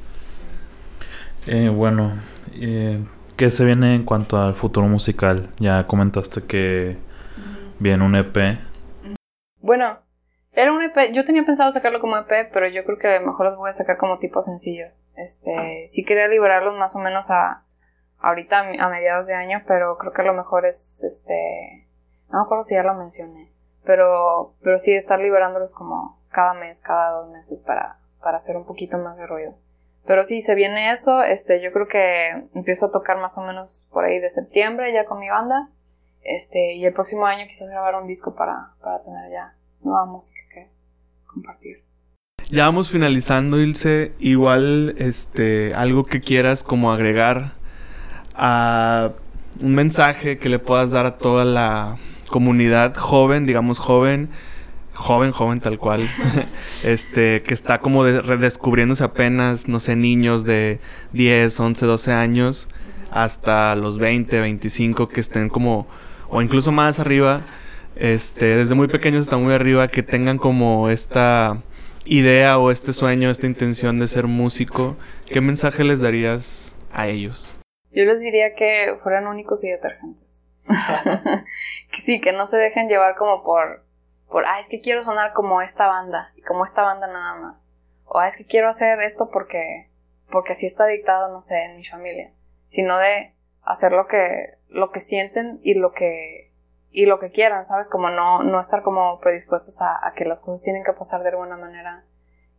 Eh, bueno, eh, ¿qué se viene en cuanto al futuro musical? Ya comentaste que viene un EP. Bueno, era un EP, yo tenía pensado sacarlo como EP, pero yo creo que mejor los voy a sacar como tipos sencillos. Este, sí quería liberarlos más o menos a ahorita a mediados de año, pero creo que lo mejor es este, no me acuerdo si ya lo mencioné, pero, pero sí estar liberándolos como cada mes, cada dos meses para, para hacer un poquito más de ruido. Pero sí, se viene eso, este, yo creo que empiezo a tocar más o menos por ahí de septiembre ya con mi banda, este, y el próximo año quizás grabar un disco para, para tener ya nueva música que compartir. Ya vamos finalizando, Ilse, igual, este, algo que quieras como agregar a un mensaje que le puedas dar a toda la comunidad joven, digamos joven, joven, joven tal cual, <laughs> este, que está como redescubriéndose apenas, no sé, niños de 10, 11, 12 años, hasta los 20, 25, que estén como, o incluso más arriba, este, desde muy pequeños hasta muy arriba, que tengan como esta idea o este sueño, esta intención de ser músico, ¿qué mensaje les darías a ellos? Yo les diría que fueran únicos y detergentes. <laughs> sí, que no se dejen llevar como por, por, ah, es que quiero sonar como esta banda, y como esta banda nada más. O, ah, es que quiero hacer esto porque, porque así está dictado, no sé, en mi familia. Sino de hacer lo que, lo que sienten y lo que, y lo que quieran, ¿sabes? Como no, no estar como predispuestos a, a que las cosas tienen que pasar de alguna manera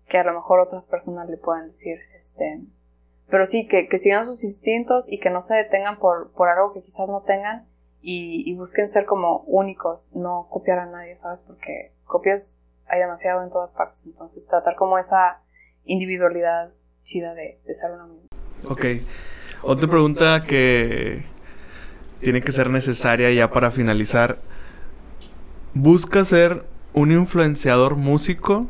que a lo mejor otras personas le puedan decir, este, pero sí, que, que sigan sus instintos y que no se detengan por, por algo que quizás no tengan y, busquen ser como únicos, no copiar a nadie, ¿sabes? Porque copias hay demasiado en todas partes, entonces tratar como esa individualidad chida de, de ser uno mismo. Ok. Otra pregunta que tiene que ser necesaria ya para finalizar. ¿Busca ser un influenciador músico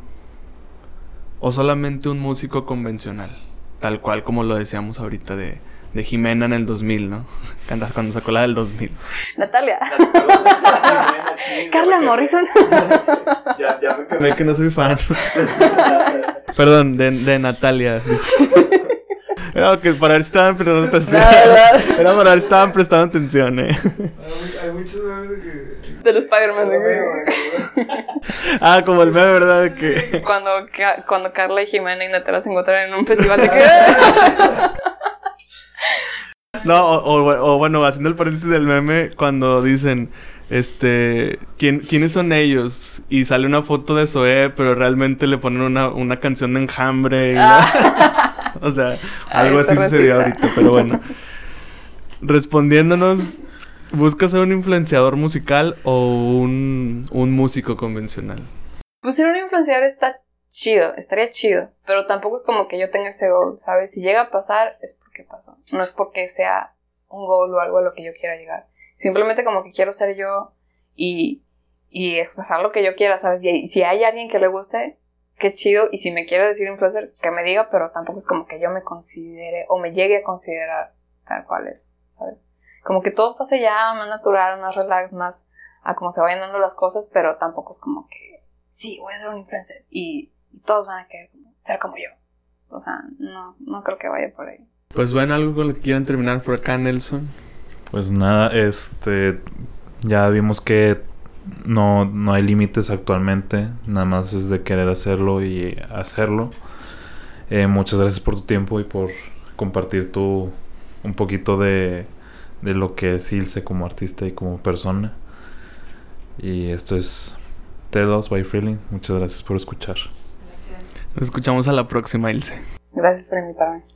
o solamente un músico convencional? Tal cual como lo decíamos ahorita de, de Jimena en el 2000, ¿no? <laughs> Cuando, cuando sacó la del 2000. Natalia. Carla Morrison. <laughs> <laughs> ya, ya me quedé que no soy fan. Perdón, de, de Natalia. Era que para ver si estaban prestando atención. Era para ver si estaban prestando atención, eh. Hay muchos memes de que. Del Spider-Man. ah, como el meme, ¿verdad? De que. Cuando, cuando Carla y Jimena y Natalia se encuentran en un festival de que. <laughs> No, o, o, bueno, haciendo el paréntesis del meme, cuando dicen, este, ¿quién, ¿quiénes son ellos? Y sale una foto de Zoé, pero realmente le ponen una, una canción de enjambre. Ah. <laughs> o sea, algo así sucedió ahorita, pero bueno. Respondiéndonos, ¿buscas ser un influenciador musical o un, un músico convencional? Pues ser un influenciador está chido, estaría chido, pero tampoco es como que yo tenga ese gol, ¿sabes? Si llega a pasar es porque pasó, no es porque sea un gol o algo a lo que yo quiera llegar. Simplemente como que quiero ser yo y, y expresar lo que yo quiera, ¿sabes? Y si hay alguien que le guste, qué chido, y si me quiere decir influencer, que me diga, pero tampoco es como que yo me considere o me llegue a considerar tal cual es, ¿sabes? Como que todo pase ya más natural, más relax, más a como se vayan dando las cosas, pero tampoco es como que, sí, voy a ser un influencer y todos van a querer ser como yo. O sea, no, no creo que vaya por ahí. Pues bueno, algo con lo que quieran terminar por acá, Nelson. Pues nada, este ya vimos que no, no hay límites actualmente, nada más es de querer hacerlo y hacerlo. Eh, muchas gracias por tu tiempo y por compartir tu un poquito de, de lo que es Ilse como artista y como persona. Y esto es T2 by Freeling. Muchas gracias por escuchar. Nos escuchamos a la próxima, Ilse. Gracias por invitarme.